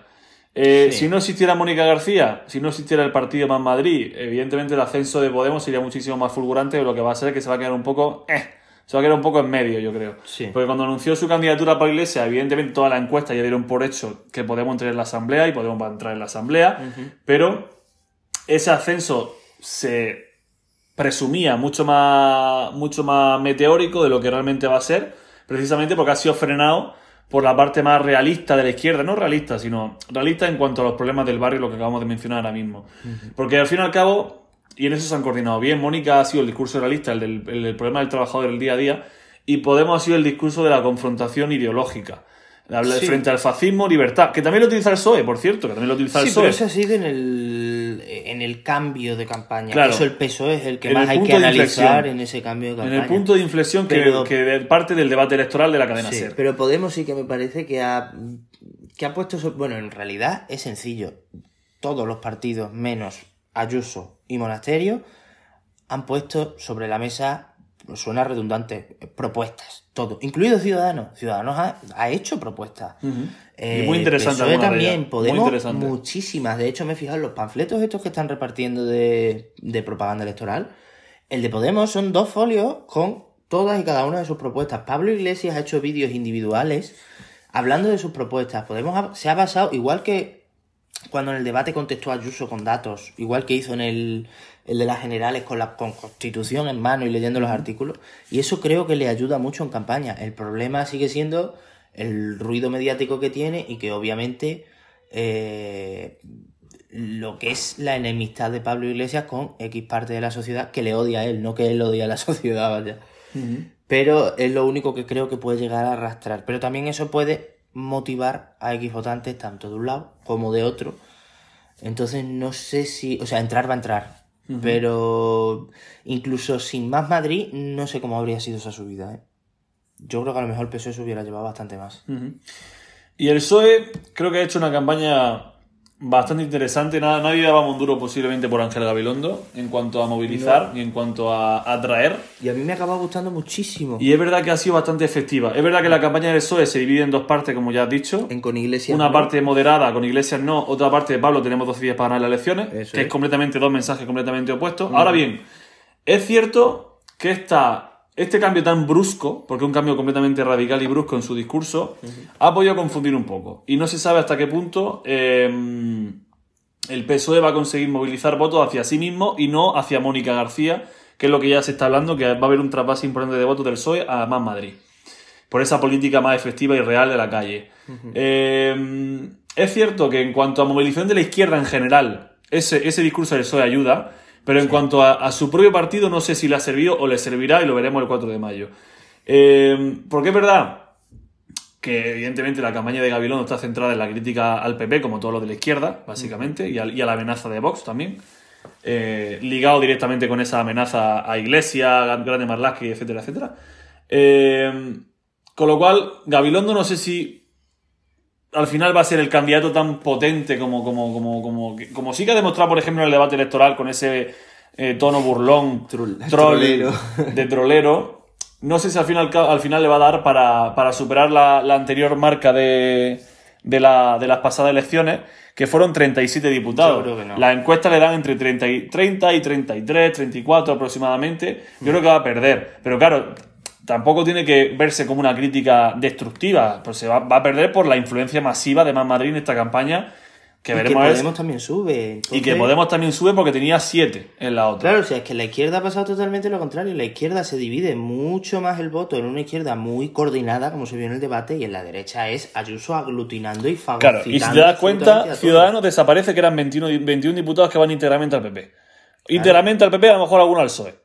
Eh,
Sí.
Si no existiera Mónica García, si no existiera el partido Más Madrid, evidentemente el ascenso de Podemos sería muchísimo más fulgurante, pero lo que va a ser es que se va a quedar un poco... eh, se va a quedar un poco en medio, yo creo.
Sí.
Porque cuando anunció su candidatura para la Iglesia, evidentemente toda la encuesta ya dieron por hecho que Podemos entrar en la Asamblea y Podemos va a entrar en la Asamblea, pero ese ascenso se presumía mucho más, mucho más meteórico de lo que realmente va a ser, precisamente porque ha sido frenado por la parte más realista de la izquierda, no realista, sino realista en cuanto a los problemas del barrio, lo que acabamos de mencionar ahora mismo. Porque al fin y al cabo, y en eso se han coordinado bien, Mónica ha sido el discurso realista, el del, el del problema del trabajador del día a día, y Podemos ha sido el discurso de la confrontación ideológica. Habla de
Sí.
frente al fascismo, libertad, que también lo utiliza el PSOE, por cierto, que también lo utiliza el
Sí, pero
PSOE.
eso ha sido en el, en el cambio de campaña.
Claro.
Eso el PSOE es el que
En
más
el
hay que analizar en ese cambio de
En
campaña.
el punto de inflexión que,
Pero-
que parte del debate electoral de la cadena
Sí,
SER.
pero Podemos sí que me parece que ha, que ha puesto... Bueno, en realidad es sencillo. Todos los partidos, menos Ayuso y Monasterio, han puesto sobre la mesa, suena redundante, propuestas. Todo, incluido Ciudadanos. Ciudadanos ha, ha hecho propuestas. Eh,
Y muy interesante
PSOE también, Podemos
interesante.
muchísimas. De hecho, me he fijado en los panfletos estos que están repartiendo de, de propaganda electoral. El de Podemos son dos folios con todas y cada una de sus propuestas. Pablo Iglesias ha hecho vídeos individuales hablando de sus propuestas. Podemos se ha basado, igual que cuando en el debate contestó a Ayuso con datos, igual que hizo en el, el de las generales con la con constitución en mano y leyendo los artículos, y eso creo que le ayuda mucho en campaña. El problema sigue siendo el ruido mediático que tiene y que obviamente eh, lo que es la enemistad de Pablo Iglesias con X parte de la sociedad que le odia a él, no que él odia a la sociedad, vaya. Pero es lo único que creo que puede llegar a arrastrar. Pero también eso puede motivar a X votantes tanto de un lado como de otro. Entonces no sé si... O sea, entrar va a entrar. Pero incluso sin más Madrid, no sé cómo habría sido esa subida. ¿eh? Yo creo que a lo mejor el PSOE se hubiera llevado bastante más.
Y el PSOE creo que ha hecho una campaña bastante interesante. Nada, nadie daba un duro posiblemente por Ángel Gabilondo en cuanto a movilizar y en cuanto a atraer.
Y a mí me acaba gustando muchísimo.
Y es verdad que ha sido bastante efectiva. Es verdad que la campaña del PSOE se divide en dos partes, como ya has dicho.
En con Iglesias.
Una
no.
parte moderada, con Iglesias no. Otra parte de Pablo, tenemos 12 días para ganar las elecciones.
Eso
que es.
es.
completamente dos mensajes completamente opuestos. Ahora bien, es cierto que esta, este cambio tan brusco, porque es un cambio completamente radical y brusco en su discurso, ha podido confundir un poco. Y no se sabe hasta qué punto eh, el PSOE va a conseguir movilizar votos hacia sí mismo y no hacia Mónica García, que es lo que ya se está hablando, que va a haber un trasvase importante de votos del PSOE a Más Madrid por esa política más efectiva y real de la calle. Eh, es cierto que en cuanto a movilización de la izquierda en general, ese, ese discurso del PSOE ayuda, pero en cuanto a, a su propio partido no sé si le ha servido o le servirá y lo veremos el 4 de mayo. Eh, porque es verdad que evidentemente la campaña de Gabilondo está centrada en la crítica al PP, como todo lo de la izquierda, básicamente, y, al- y a la amenaza de Vox también. Eh, ligado directamente con esa amenaza a Iglesia, a Grande Marlaski, etcétera, etcétera. Eh, con lo cual, Gabilondo no sé si al final va a ser el candidato tan potente como, como, como, como, como sí que ha demostrado, por ejemplo, en el debate electoral con ese eh, tono burlón, troll,
trolero.
de trolero. No sé si al final, al final le va a dar para, para superar la, la anterior marca de, de, la- de las pasadas elecciones, que fueron 37 diputados.
Yo creo que no.
Las encuestas le dan entre 30 y, 30 y 33, 34 aproximadamente. Yo creo que va a perder. Pero claro, tampoco tiene que verse como una crítica destructiva. Pues se va, va a perder por la influencia masiva de Más Madrid en esta campaña Que
y que
veremos es-
Podemos también sube.
y que Podemos también sube porque tenía 7 en la otra.
Claro, o sea, es que la izquierda ha pasado totalmente lo contrario. La izquierda se divide mucho más el voto en una izquierda muy coordinada, como se vio en el debate, y en la derecha es Ayuso aglutinando y
Claro,
fagocitando.
y si te das cuenta. Ciudadanos desaparece que eran 21, di- 21 diputados que van íntegramente al PP. Íntegramente al PP, a lo mejor alguno al PSOE.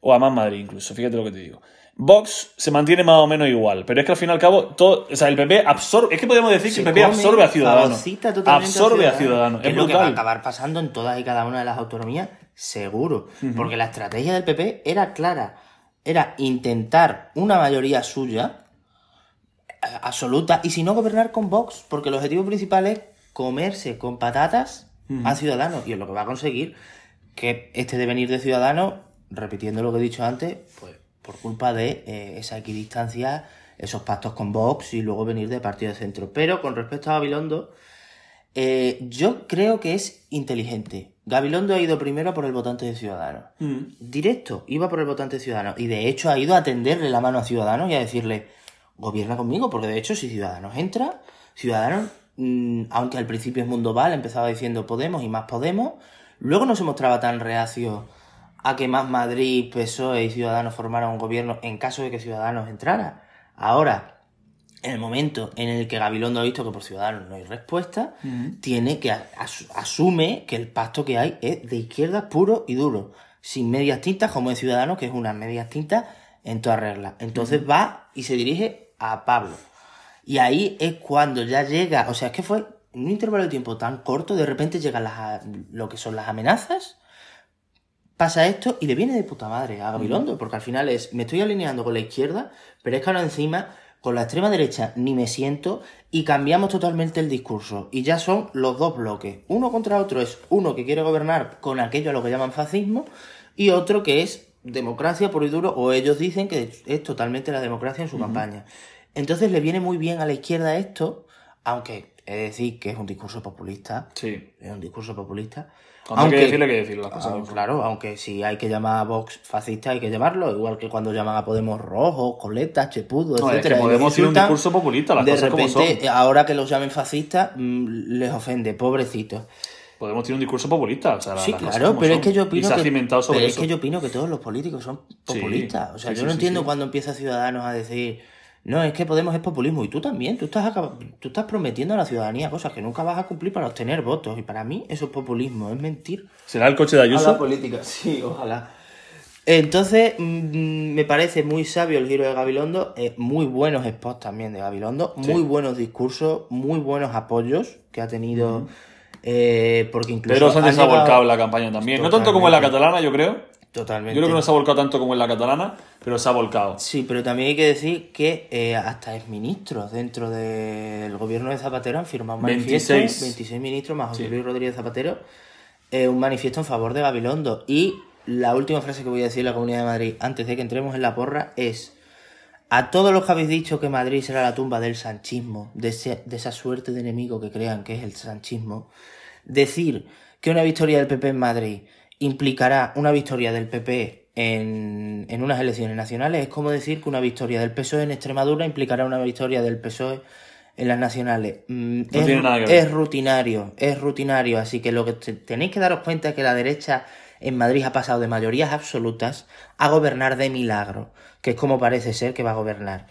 O a Más Madrid incluso, fíjate lo que te digo. Vox se mantiene más o menos igual, pero es que al fin y al cabo, todo, o sea, el PP absorbe, es que podemos decir que el PP absorbe a Ciudadanos. Absorbe a Ciudadanos. Es
es lo que va a acabar pasando en todas y cada una de las autonomías, seguro. Porque la estrategia del PP era clara. Era intentar una mayoría suya, eh, absoluta, y si no gobernar con Vox, porque el objetivo principal es comerse con patatas a Ciudadanos. Y es lo que va a conseguir que este devenir de Ciudadanos, repitiendo lo que he dicho antes, pues por culpa de eh, esa equidistancia, esos pactos con Vox y luego venir de partido de centro. Pero con respecto a Gabilondo, eh, yo creo que es inteligente. Gabilondo ha ido primero por el votante de Ciudadanos.
Mm.
Directo, iba por el votante de Ciudadanos. Y de hecho ha ido a tenderle la mano a Ciudadanos y a decirle, gobierna conmigo, porque de hecho si Ciudadanos entra, Ciudadanos, mm, aunque al principio es Mundo Val, empezaba diciendo Podemos y más Podemos, luego no se mostraba tan reacio a que más Madrid, PSOE y Ciudadanos formaran un gobierno en caso de que Ciudadanos entrara. Ahora, en el momento en el que Gabilondo ha visto que por Ciudadanos no hay respuesta, tiene que asume que el pacto que hay es de izquierda puro y duro, sin medias tintas como es Ciudadanos, que es una medias tintas en toda regla. Entonces va y se dirige a Pablo. Y ahí es cuando ya llega, o sea, es que fue en un intervalo de tiempo tan corto, de repente llegan las, lo que son las amenazas, pasa esto y le viene de puta madre a Gabilondo, porque al final es, me estoy alineando con la izquierda, pero es que ahora encima, con la extrema derecha ni me siento y cambiamos totalmente el discurso. Y ya son los dos bloques. Uno contra otro es uno que quiere gobernar con aquello a lo que llaman fascismo y otro que es democracia por y duro, o ellos dicen que es totalmente la democracia en su campaña. Entonces le viene muy bien a la izquierda esto, aunque de decir que es un discurso populista,
Sí.
es un discurso populista.
Cuando hay que decirlo, hay que decirlo, las cosas
Ah,
como
claro, aunque si hay que llamar a Vox fascista, hay que llamarlo, igual que cuando llaman a Podemos rojos, coletas, chepudos,
No, es que
etcétera.
Podemos tiene un discurso populista, las
de
cosas como
repente,
son.
ahora que los llamen fascistas, mm, les ofende, pobrecitos.
Podemos tener un discurso populista. O sea,
Sí, claro,
como
pero es que yo opino que,
cimentado sobre
pero
eso.
es que yo opino que todos los políticos son populistas. o sea,
Sí,
yo no entiendo cuando empieza Ciudadanos a decir, no, es que Podemos es populismo. Y tú también, tú estás, tú estás prometiendo a la ciudadanía cosas que nunca vas a cumplir para obtener votos. Y para mí eso es populismo, es mentir.
¿Será el coche de
A la
Ayuso?
política, sí, ojalá. Entonces, mm, me parece muy sabio el giro de Gabilondo, eh, muy buenos spots también de Gabilondo, muy buenos discursos, muy buenos apoyos que ha tenido, eh, porque incluso...
Pedro Sánchez ha volcado la campaña también. No tanto como en la catalana, yo creo.
Totalmente.
Yo creo que no se ha volcado tanto como en la catalana, pero se ha volcado.
Sí, pero también hay que decir que eh, hasta exministros dentro del gobierno de Zapatero han firmado un manifiesto.
26.
26 ministros más José
Sí.
Luis Rodríguez Zapatero. eh, un manifiesto en favor de Gabilondo. Y la última frase que voy a decir en la Comunidad de Madrid antes de que entremos en la porra es. A todos los que habéis dicho que Madrid será la tumba del sanchismo, de, ese- de esa suerte de enemigo que crean que es el sanchismo, decir que una victoria del PP en Madrid implicará una victoria del PP en, en unas elecciones nacionales es como decir que una victoria del PSOE E en Extremadura implicará una victoria del PSOE E en las nacionales. Mm, es,
tiene nada que ver.
es rutinario, es rutinario, así que lo que te- tenéis que daros cuenta es que la derecha en Madrid ha pasado de mayorías absolutas a gobernar de milagro, que es como parece ser que va a gobernar.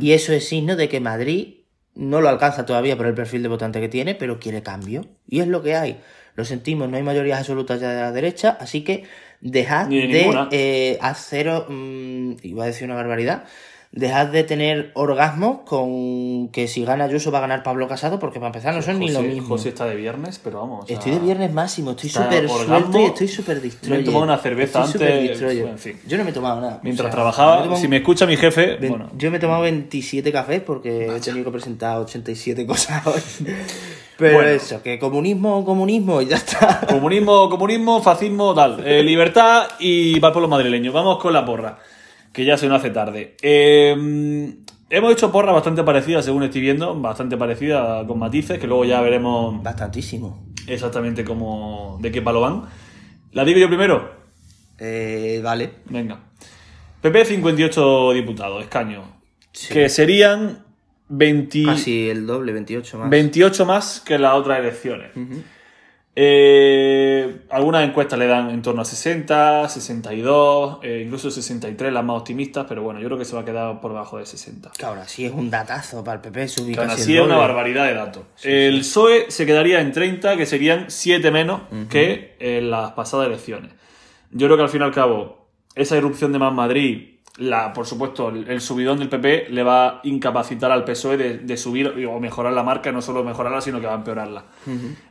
Y eso es signo de que Madrid no lo alcanza todavía por el perfil de votante que tiene, pero quiere cambio. Y es lo que hay. Lo sentimos, no hay mayorías absolutas ya de la derecha, así que dejad
Ni de
de eh, haceros, mm, iba a decir una barbaridad, dejad de tener orgasmos con que si gana Ayuso va a ganar Pablo Casado, porque para empezar no son ni lo mismo.
José está de viernes, pero vamos. o sea,
Estoy de viernes máximo, estoy súper suelto y estoy súper destroyer.
Me he tomado una cerveza
Estoy
antes,
destroyer.
en fin.
Yo no me he tomado nada.
Mientras
O sea,
trabajaba,
me
si me escucha mi jefe,
Ven-
bueno,
Yo me he tomado 27 cafés porque he tenido que presentar 87 cosas hoy. Pero
Bueno.
eso, que comunismo, comunismo y ya está.
comunismo, comunismo, fascismo, tal. Eh, libertad y para el pueblo madrileño. Vamos con la porra, que ya se nos hace tarde. Eh, hemos hecho porra bastante parecida, según estoy viendo, bastante parecida con matices, que luego ya veremos
Bastantísimo.
exactamente cómo, de qué palo van. ¿La digo yo primero?
Eh, vale.
Venga. PP 58 diputados, escaños.
Sí.
Que serían 20
Casi el doble, 28 más.
28 más que las otras elecciones. Eh, algunas encuestas le dan en torno a 60, 62, eh, incluso 63 las más optimistas, pero bueno, yo creo que se va a quedar por debajo de 60.
Que ahora sí es un datazo para el PP subir casi
así
el
es una
doble.
barbaridad de datos. el PSOE se quedaría en 30, que serían 7 menos que en las pasadas elecciones. Yo creo que al fin y al cabo, esa irrupción de Más Madrid, la, por supuesto, el, subidón del PP le va a incapacitar al PSOE de, de subir o mejorar la marca, no solo mejorarla, sino que va a empeorarla.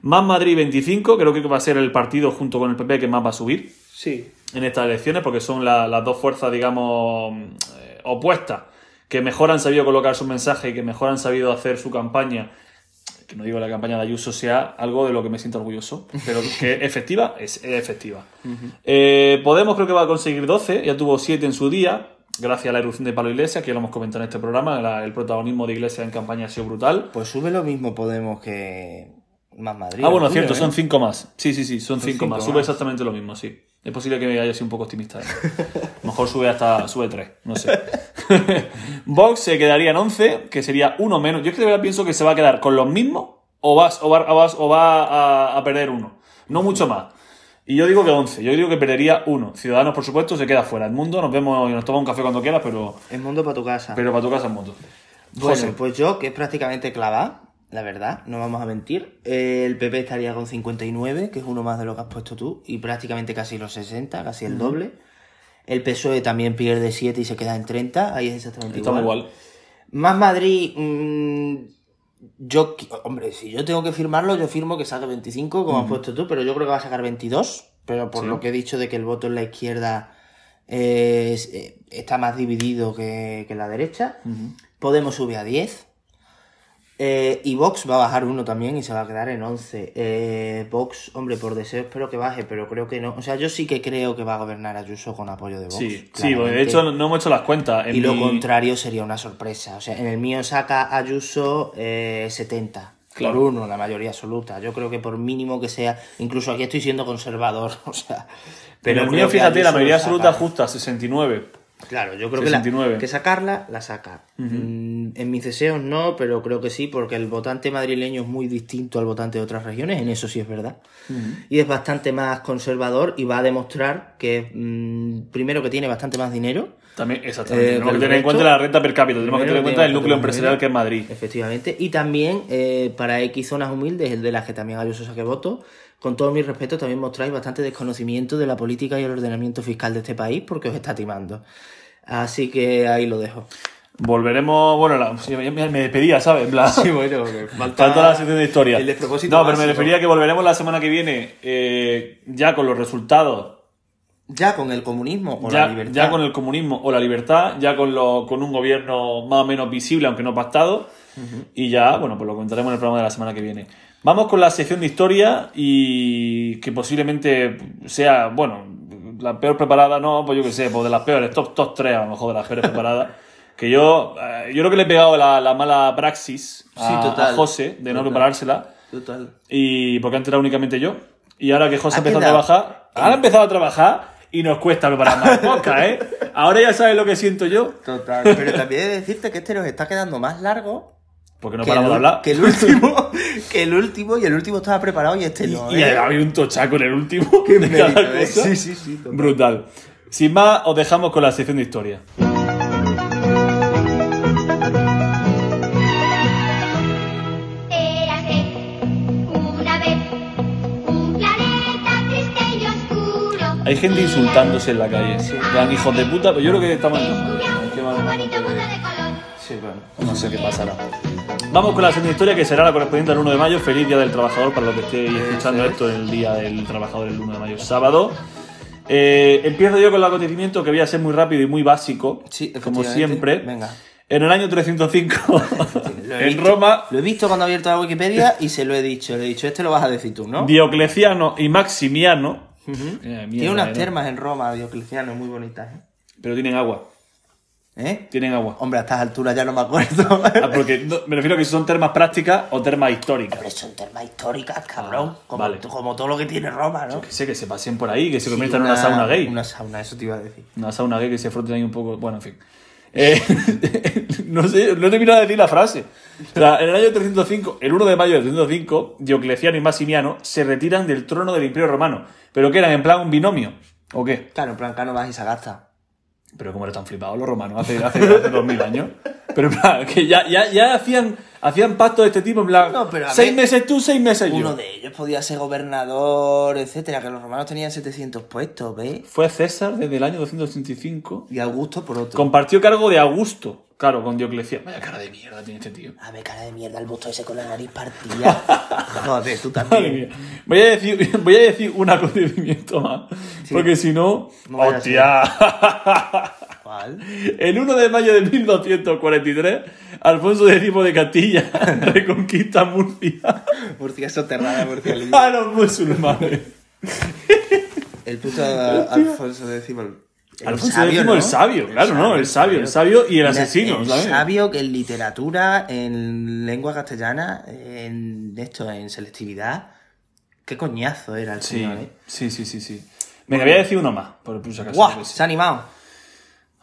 Más Madrid 25, creo que va a ser el partido junto con el PP que más va a subir
Sí.
en estas elecciones, porque son la- las dos fuerzas, digamos, eh, opuestas, que mejor han sabido colocar su mensaje y que mejor han sabido hacer su campaña. Que no digo la campaña de Ayuso sea algo de lo que me siento orgulloso, pero que efectiva es, es efectiva. Eh, Podemos creo que va a conseguir 12, ya tuvo 7 en su día, gracias a la erupción de Pablo Iglesias, que ya lo hemos comentado en este programa, la- el protagonismo de Iglesias en campaña ha sido brutal.
Pues sube lo mismo Podemos que Más Madrid.
Ah, bueno, cierto, son
¿eh?
cinco más. Sí, sí, sí, son
Son
cinco,
cinco
más. Sube exactamente lo mismo, sí. Es posible que haya sido un poco optimista. ¿eh? Mejor sube hasta sube tres, no sé. Vox se quedaría en 11, que sería uno menos. Yo es que de verdad pienso que se va a quedar con los mismos o, vas, o, va, o vas- o va a, a perder uno. No mucho más. Y yo digo que 11, yo digo que perdería uno. Ciudadanos, por supuesto, se queda fuera. El mundo, nos vemos y nos tomamos un café cuando quieras, pero,
Es mundo para tu casa.
pero para tu casa en moto.
Bueno,
José.
pues yo, que es prácticamente clavada, la verdad, no vamos a mentir. el PP estaría con 59, que es uno más de lo que has puesto tú, y prácticamente casi los 60, casi el doble. El PSOE también pierde 7 y se queda en 30, ahí es exactamente
Estamos
igual.
igual.
Más Madrid, mm, yo, hombre, si yo tengo que firmarlo, yo firmo que saque 25, como has puesto tú, pero yo creo que va a sacar 22, pero por
Sí.
lo que he dicho de que el voto en la izquierda es- eh, está más dividido que, que la derecha. Podemos sube a 10. Eh, y Vox va a bajar uno también y se va a quedar en 11. Eh, Vox, hombre, por deseo espero que baje, pero creo que no. O sea, yo sí que creo que va a gobernar Ayuso con apoyo de Vox.
Sí, sí, porque de hecho no hemos hecho las cuentas. En
Y lo contrario sería una sorpresa. O sea, en el mío saca Ayuso eh, 70.
Claro.
Por uno, la mayoría absoluta. Yo creo que por mínimo que sea, incluso aquí estoy siendo conservador, o sea.
Pero el mío, fíjate, la mayoría absoluta justa, 69.
Claro, yo creo
69.
que, la- que sacarla, la saca. Mm, En mis deseos no, pero creo que sí, porque el votante madrileño es muy distinto al votante de otras regiones, en eso sí es verdad. Y es bastante más conservador y va a demostrar que, mm, primero, que tiene bastante más dinero.
También, exactamente.
Eh,
tenemos que
del
tener en cuenta la renta per cápita, tenemos que tener en cuenta el núcleo empresarial que es Madrid.
Efectivamente. Y también eh, para X zonas humildes, el de las que también Ayuso saque votos, con todo mi respeto, también mostráis bastante desconocimiento de la política y el ordenamiento fiscal de este país porque os está timando. Así que ahí lo dejo.
Volveremos, bueno, la- sí, me, despedía, ¿sabes? Plan,
bueno,
falta la sección de historia.
el despropósito
no, pero me refería a que volveremos la semana que viene eh, ya con los resultados,
Ya con el comunismo o la libertad.
ya con el comunismo o la libertad, ya con, lo, con un gobierno más o menos visible, aunque no pactado, y ya, bueno, pues lo comentaremos en el programa de la semana que viene. Vamos con la sección de historia y que posiblemente sea, bueno, la peor preparada, no, pues yo qué sé, pues de las peores, top, top 3 a lo mejor de las peores preparadas. Que yo, eh, yo creo que le he pegado la, la mala praxis a,
Sí, total.
a José de no
Total.
preparársela.
Total.
Y porque antes era únicamente yo. Y ahora que José ha empezado a trabajar, ahora ha empezado a trabajar y nos cuesta preparar más podcast, ¿eh? Ahora ya sabes lo que siento yo.
Total. Pero también he de decirte que este nos está quedando más largo
Porque no
que,
paramos de hablar.
que el último. que el último, y el último estaba preparado y este no.
Y
¿eh?
había un tochaco en el último.
Qué
de cada
mérito, ¿eh?
cosa.
Sí, sí, sí. total.
Brutal. Sin más, os dejamos con la sección de historia.
Y.
Hay gente insultándose en la calle. Plan, hijos de puta, pero yo creo que estamos en normal.
Sí, bueno.
No sé qué pasará. Vamos con la de historia que será la correspondiente al 1 de mayo. Feliz Día del Trabajador para los que estéis escuchando
es.
esto el Día del Trabajador el 1 de mayo, sábado. Eh, empiezo yo con el acontecimiento que voy a ser muy rápido y muy básico,
Sí,
como siempre.
Venga.
En el año 305,
Lo he
en
visto-
Roma,
Lo he visto cuando he abierto la Wikipedia y se lo he dicho. Le he dicho, este lo vas a decir tú, ¿no?
Diocleciano y Maximiano. Eh,
Tiene unas
¿no?
termas en Roma, Diocleciano, muy bonitas. ¿eh?
Pero tienen agua.
¿Eh?
Tienen agua.
Hombre, a estas alturas ya no me acuerdo.
Ah, porque no- me refiero a que son termas prácticas o termas históricas.
Hombre, son termas históricas, cabrón.
Ah,
como,
vale.
como todo lo que tiene Roma, ¿no?
Que sé que se pasen por ahí, que se
Sí,
conviertan en una sauna gay.
Una sauna, eso te iba a decir.
Una sauna gay que se froten ahí un poco. Bueno, en fin. Eh, no sé, no he terminado de decir la frase. O sea, en el año 305, el 1 de mayo de 305, Diocleciano y Maximiano se retiran del trono del Imperio Romano. ¿Pero qué eran? ¿En plan un binomio? ¿O qué?
Claro, en plan, Cánovas y Sagasta.
Pero como eran tan flipados los romanos hace, hace, hace 2000 años. Pero que ya, ya, ya hacían, hacían pactos de este tipo, en plan,
No, pero
seis
ver,
meses tú, seis meses yo.
Uno de ellos podía ser gobernador, etcétera, que los romanos tenían 700 puestos, ¿ves?
Fue César desde el año 285.
Y Augusto por otro.
Compartió cargo de Augusto. Claro, con Diocleciano. Vaya cara de mierda tiene este tío.
A ver, cara de mierda, el busto ese con la nariz partida. Joder, tú también.
Voy a decir, voy a decir un acontecimiento más. Porque si no. ¡Hostia!
¿Cuál?
El 1 de mayo de 1243, Alfonso X de Castilla reconquista Murcia
Murcia soterrada, Murcia libre.
a los musulmanes.
El puto Alfonso X. El
Alfonso X el sabio, claro, ¿no? El sabio, el sabio y el asesino,
el
¿sabes?
sabio que en literatura, en lengua castellana, en esto, en selectividad. Qué coñazo era el
Sí,
señor, ¿eh?
sí, sí, sí, sí. Venga, voy a decir uno más, por si acaso.
¡Guau! Se ha animado.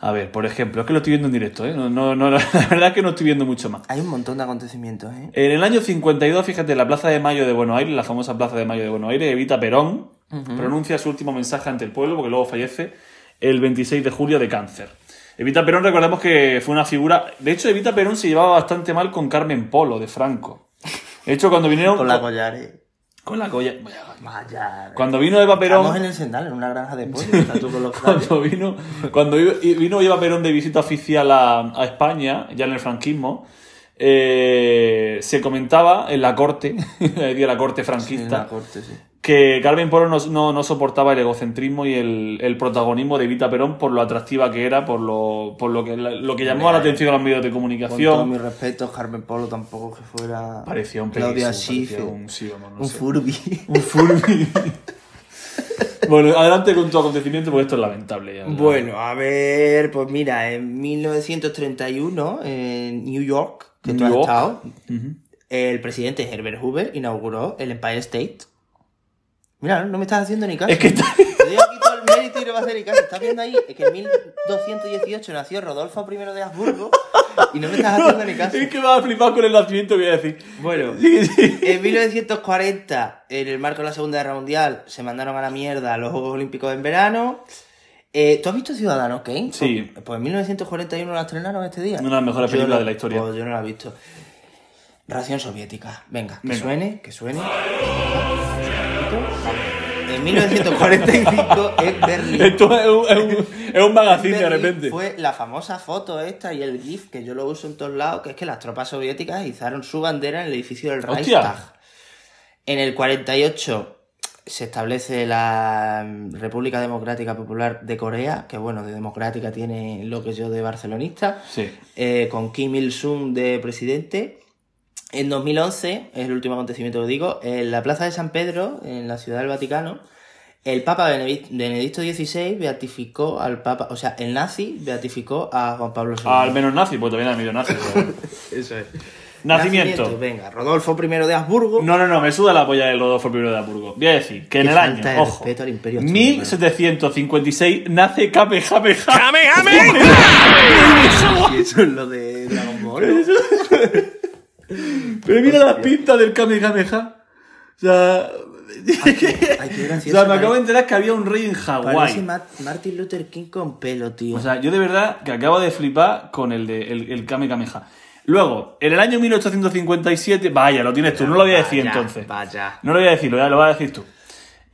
A ver, por ejemplo, es que lo estoy viendo en directo, ¿eh? No, no, no, la verdad es que no estoy viendo mucho más.
Hay un montón de acontecimientos, ¿eh?
En el año 52, fíjate, la Plaza de Mayo de Buenos Aires, la famosa Plaza de Mayo de Buenos Aires, Evita Perón pronuncia su último mensaje ante el pueblo, porque luego fallece el 26 de julio de cáncer. Evita Perón, recordemos que fue una figura. De hecho, Evita Perón se llevaba bastante mal con Carmen Polo, de Franco. De hecho, cuando vinieron.
Con la collares.
Con la colla.
Vaya.
Cuando vino Eva Perón.
Estamos en el Sendal, en una granja de pollo. Está tú con los
Cuando vino, cuando vino Eva Perón de visita oficial a, a España, ya en el franquismo, eh, se comentaba en la corte, decir, la corte
Sí, en
franquista,
la corte, sí.
Que Carmen Polo no, no- no soportaba el egocentrismo y el, el protagonismo de Evita Perón por lo atractiva que era, por lo, por lo que, lo que llamaba la atención a los medios de
Con todos
comunicación.
mis respetos, Carmen Polo tampoco que fuera.
Parecía un
Claudia
parecía un, sí, no
un
sé.
Furby.
Un Furby. bueno, adelante con tu acontecimiento porque esto es lamentable. ya.
Bueno, a ver, pues mira, en 1931, en New York, que tú
New
has
York.
estado,
Ujú.
el presidente Herbert Hoover inauguró el Empire State. Mira, no me estás haciendo ni caso.
Es que está...
Te doy aquí todo el mérito y no me hacer ni caso. ¿Estás viendo ahí? Es que en 1218 nació Rodolfo I de Habsburgo y no me estás haciendo ni caso.
Es que me va a flipar con el nacimiento voy a decir.
Bueno,
Sí, sí.
en 1940, en el marco de la Segunda Guerra Mundial, se mandaron a la mierda los Juegos Olímpicos en verano. Eh, ¿Tú has visto Ciudadanos Kane?
Sí.
Pues, pues en 1941 la estrenaron este día.
Una de las mejores películas de la historia.
Pues yo no la he visto. Ración soviética. Venga, que
Venga.
suene, que suene. En 1945 en Berlín.
Esto es un, es un, es un magazine de repente.
Fue la famosa foto esta y el GIF que yo lo uso en todos lados, que es que las tropas soviéticas izaron su bandera en el edificio del
Hostia.
Reichstag. En el 48 se establece la mm, República Democrática Popular de Corea, que bueno, de democrática tiene lo que yo de barcelonista,
Sí.
eh, con Kim Il-sung de presidente. En 2011, es el último acontecimiento que digo, en la Plaza de San Pedro, en la Ciudad del Vaticano, el Papa Benedict- Benedicto XVI beatificó al Papa, o sea, el nazi beatificó a Juan Pablo II.
Al menos nazi, pues también al medio nazi. pero-
Eso es.
Nacimiento.
Venga, Rodolfo I de Habsburgo.
No, no, no, me suda la polla del Rodolfo I de Hamburgo. Voy a decir que en el año,
de
ojo,
respeto al Imperio Austrohúngaro.
1756 nace Kamehameha.
Y eso es lo de Dragon Ball.
Pero mira las pintas del Kamehameha. O sea,
Ay, qué
o
gracioso.
sea, me acabo de enterar que había un rey en Hawái.
Ma- Martin Luther King con pelo, tío.
O sea, yo de verdad que acabo de flipar con el de el, el Kame Kameha. Luego, en el año 1857, vaya, lo tienes tú, no lo voy a decir
Vaya,
entonces.
Vaya.
No lo voy a decir, lo, lo vas a decir tú.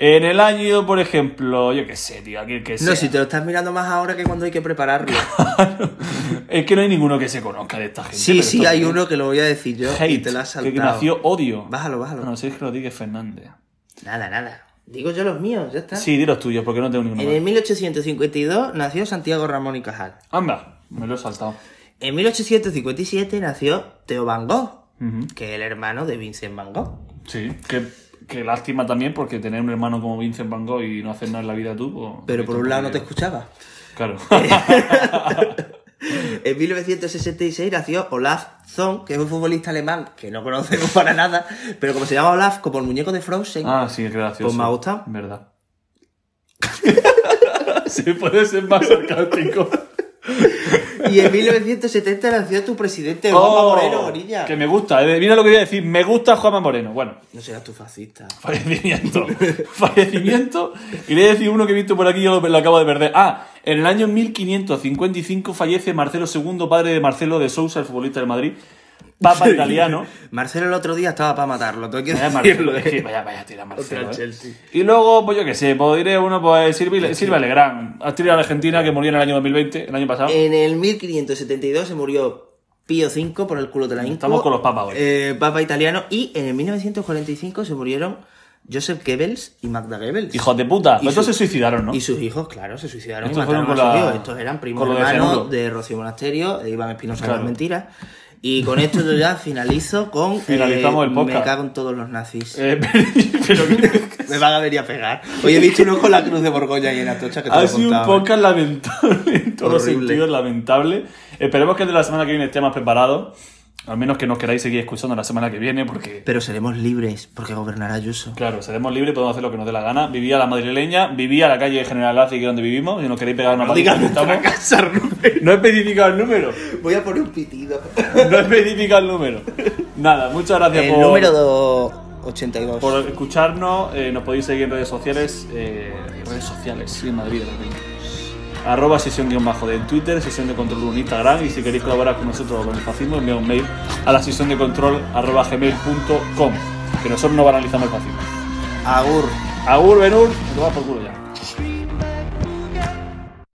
En el año, por ejemplo, yo qué sé, tío, aquí el que
No,
sea.
si te lo estás mirando más ahora que cuando hay que prepararlo.
Es que no hay ninguno que se conozca de esta gente.
Sí, sí, hay uno que lo voy a decir yo y
Hate,
te lo has
que
saltado.
nació odio.
Bájalo, bájalo.
No, Sergio Rodríguez Fernández.
Nada, nada. Digo yo los míos, ya está.
Sí, di los tuyos, porque no tengo ninguno
En el 1852 nació Santiago Ramón y Cajal.
Anda, me lo he saltado.
En 1857 nació Theo Van Gogh, que es el hermano de Vincent Van Gogh.
Sí, que, que lástima también, porque tener un hermano como Vincent Van Gogh y no hacer nada en la vida tú, pues...
Pero por un lado no te escuchaba.
Claro.
En 1966 nació Olaf Zon, que es un futbolista alemán que no conocemos para nada, pero como se llama Olaf, como el muñeco de Frozen,
ah, sí, es gracioso.
Pues me ha gustado.
Verdad. sí, puede ser más sarcástico.
Y en 1970 nació tu presidente, Juanma
Oh,
Moreno, Bonilla.
Que me gusta. eh, Mira lo que voy a decir. Me gusta Juanma Moreno. Bueno,
No serás tu fascista.
fallecimiento. fallecimiento. Y le voy a decir uno que he visto por aquí, yo lo, lo acabo de perder. Ah, en el año 1555 fallece Marcelo II, padre de Marcelo de Sousa, el futbolista del Madrid. Papa italiano.
Marcelo el otro día estaba para matarlo, tengo que
Vaya. Marcelo,
¿eh?
vaya, vaya tira Marcelo. Eh.
Chelsea.
Y luego, pues yo qué sé, pues diré uno, pues Silvia, Silvia Legrand, actriz de Argentina que murió en el año 2020, el año pasado.
En el 1572 se murió Pío V por el culo de la Inco.
Estamos con los papas hoy.
Eh, papa italiano. Y en el 1945 se murieron Joseph Goebbels y Magda Goebbels.
Hijos de puta.
Y
Estos
su-
se suicidaron, ¿no?
Y sus hijos, claro, se suicidaron
Estos
y mataron a sus
la-
hijos. Estos eran primos
de
hermanos
Cianuro.
de, Rocío Monasterio, de Iván Espinosa
Claro.
las mentiras. Y con esto yo ya finalizo con... eh,
Finalizamos el podcast.
Me cago en todos los nazis.
Eh, pero
Me van a venir a pegar. Hoy he visto uno con la cruz de Borgoña y en Atocha que te lo
ha
he
sido un
contado, ¿eh?
podcast lamentable, en todos los sentidos, lamentable. Esperemos que el de la semana que viene esté más preparado. Al menos que nos queráis seguir escuchando la semana que viene, porque,
Pero seremos libres, porque gobernará Ayuso.
claro, seremos libres, podemos hacer lo que nos dé la gana. Vivía la madrileña, vivía la calle General Lazi, que es donde vivimos, y nos queréis pegar una
No
paliza, estamos-
casa.
No he especificado el número.
Voy a poner un pitido.
No he especificado el número. Nada, muchas gracias
El
por,
número do- 82.
por escucharnos. Eh, nos podéis seguir en redes sociales. eh, redes sociales, sí, en Madrid. de repente. Arroba sesión guion bajo de en Twitter, sesión de control en Instagram. Y si queréis colaborar con nosotros con el fascismo, envía un mail a la sesión de control arroba gmail.com. Que nosotros no banalizamos el fascismo.
Agur.
Agur, Benur, te vas por culo ya.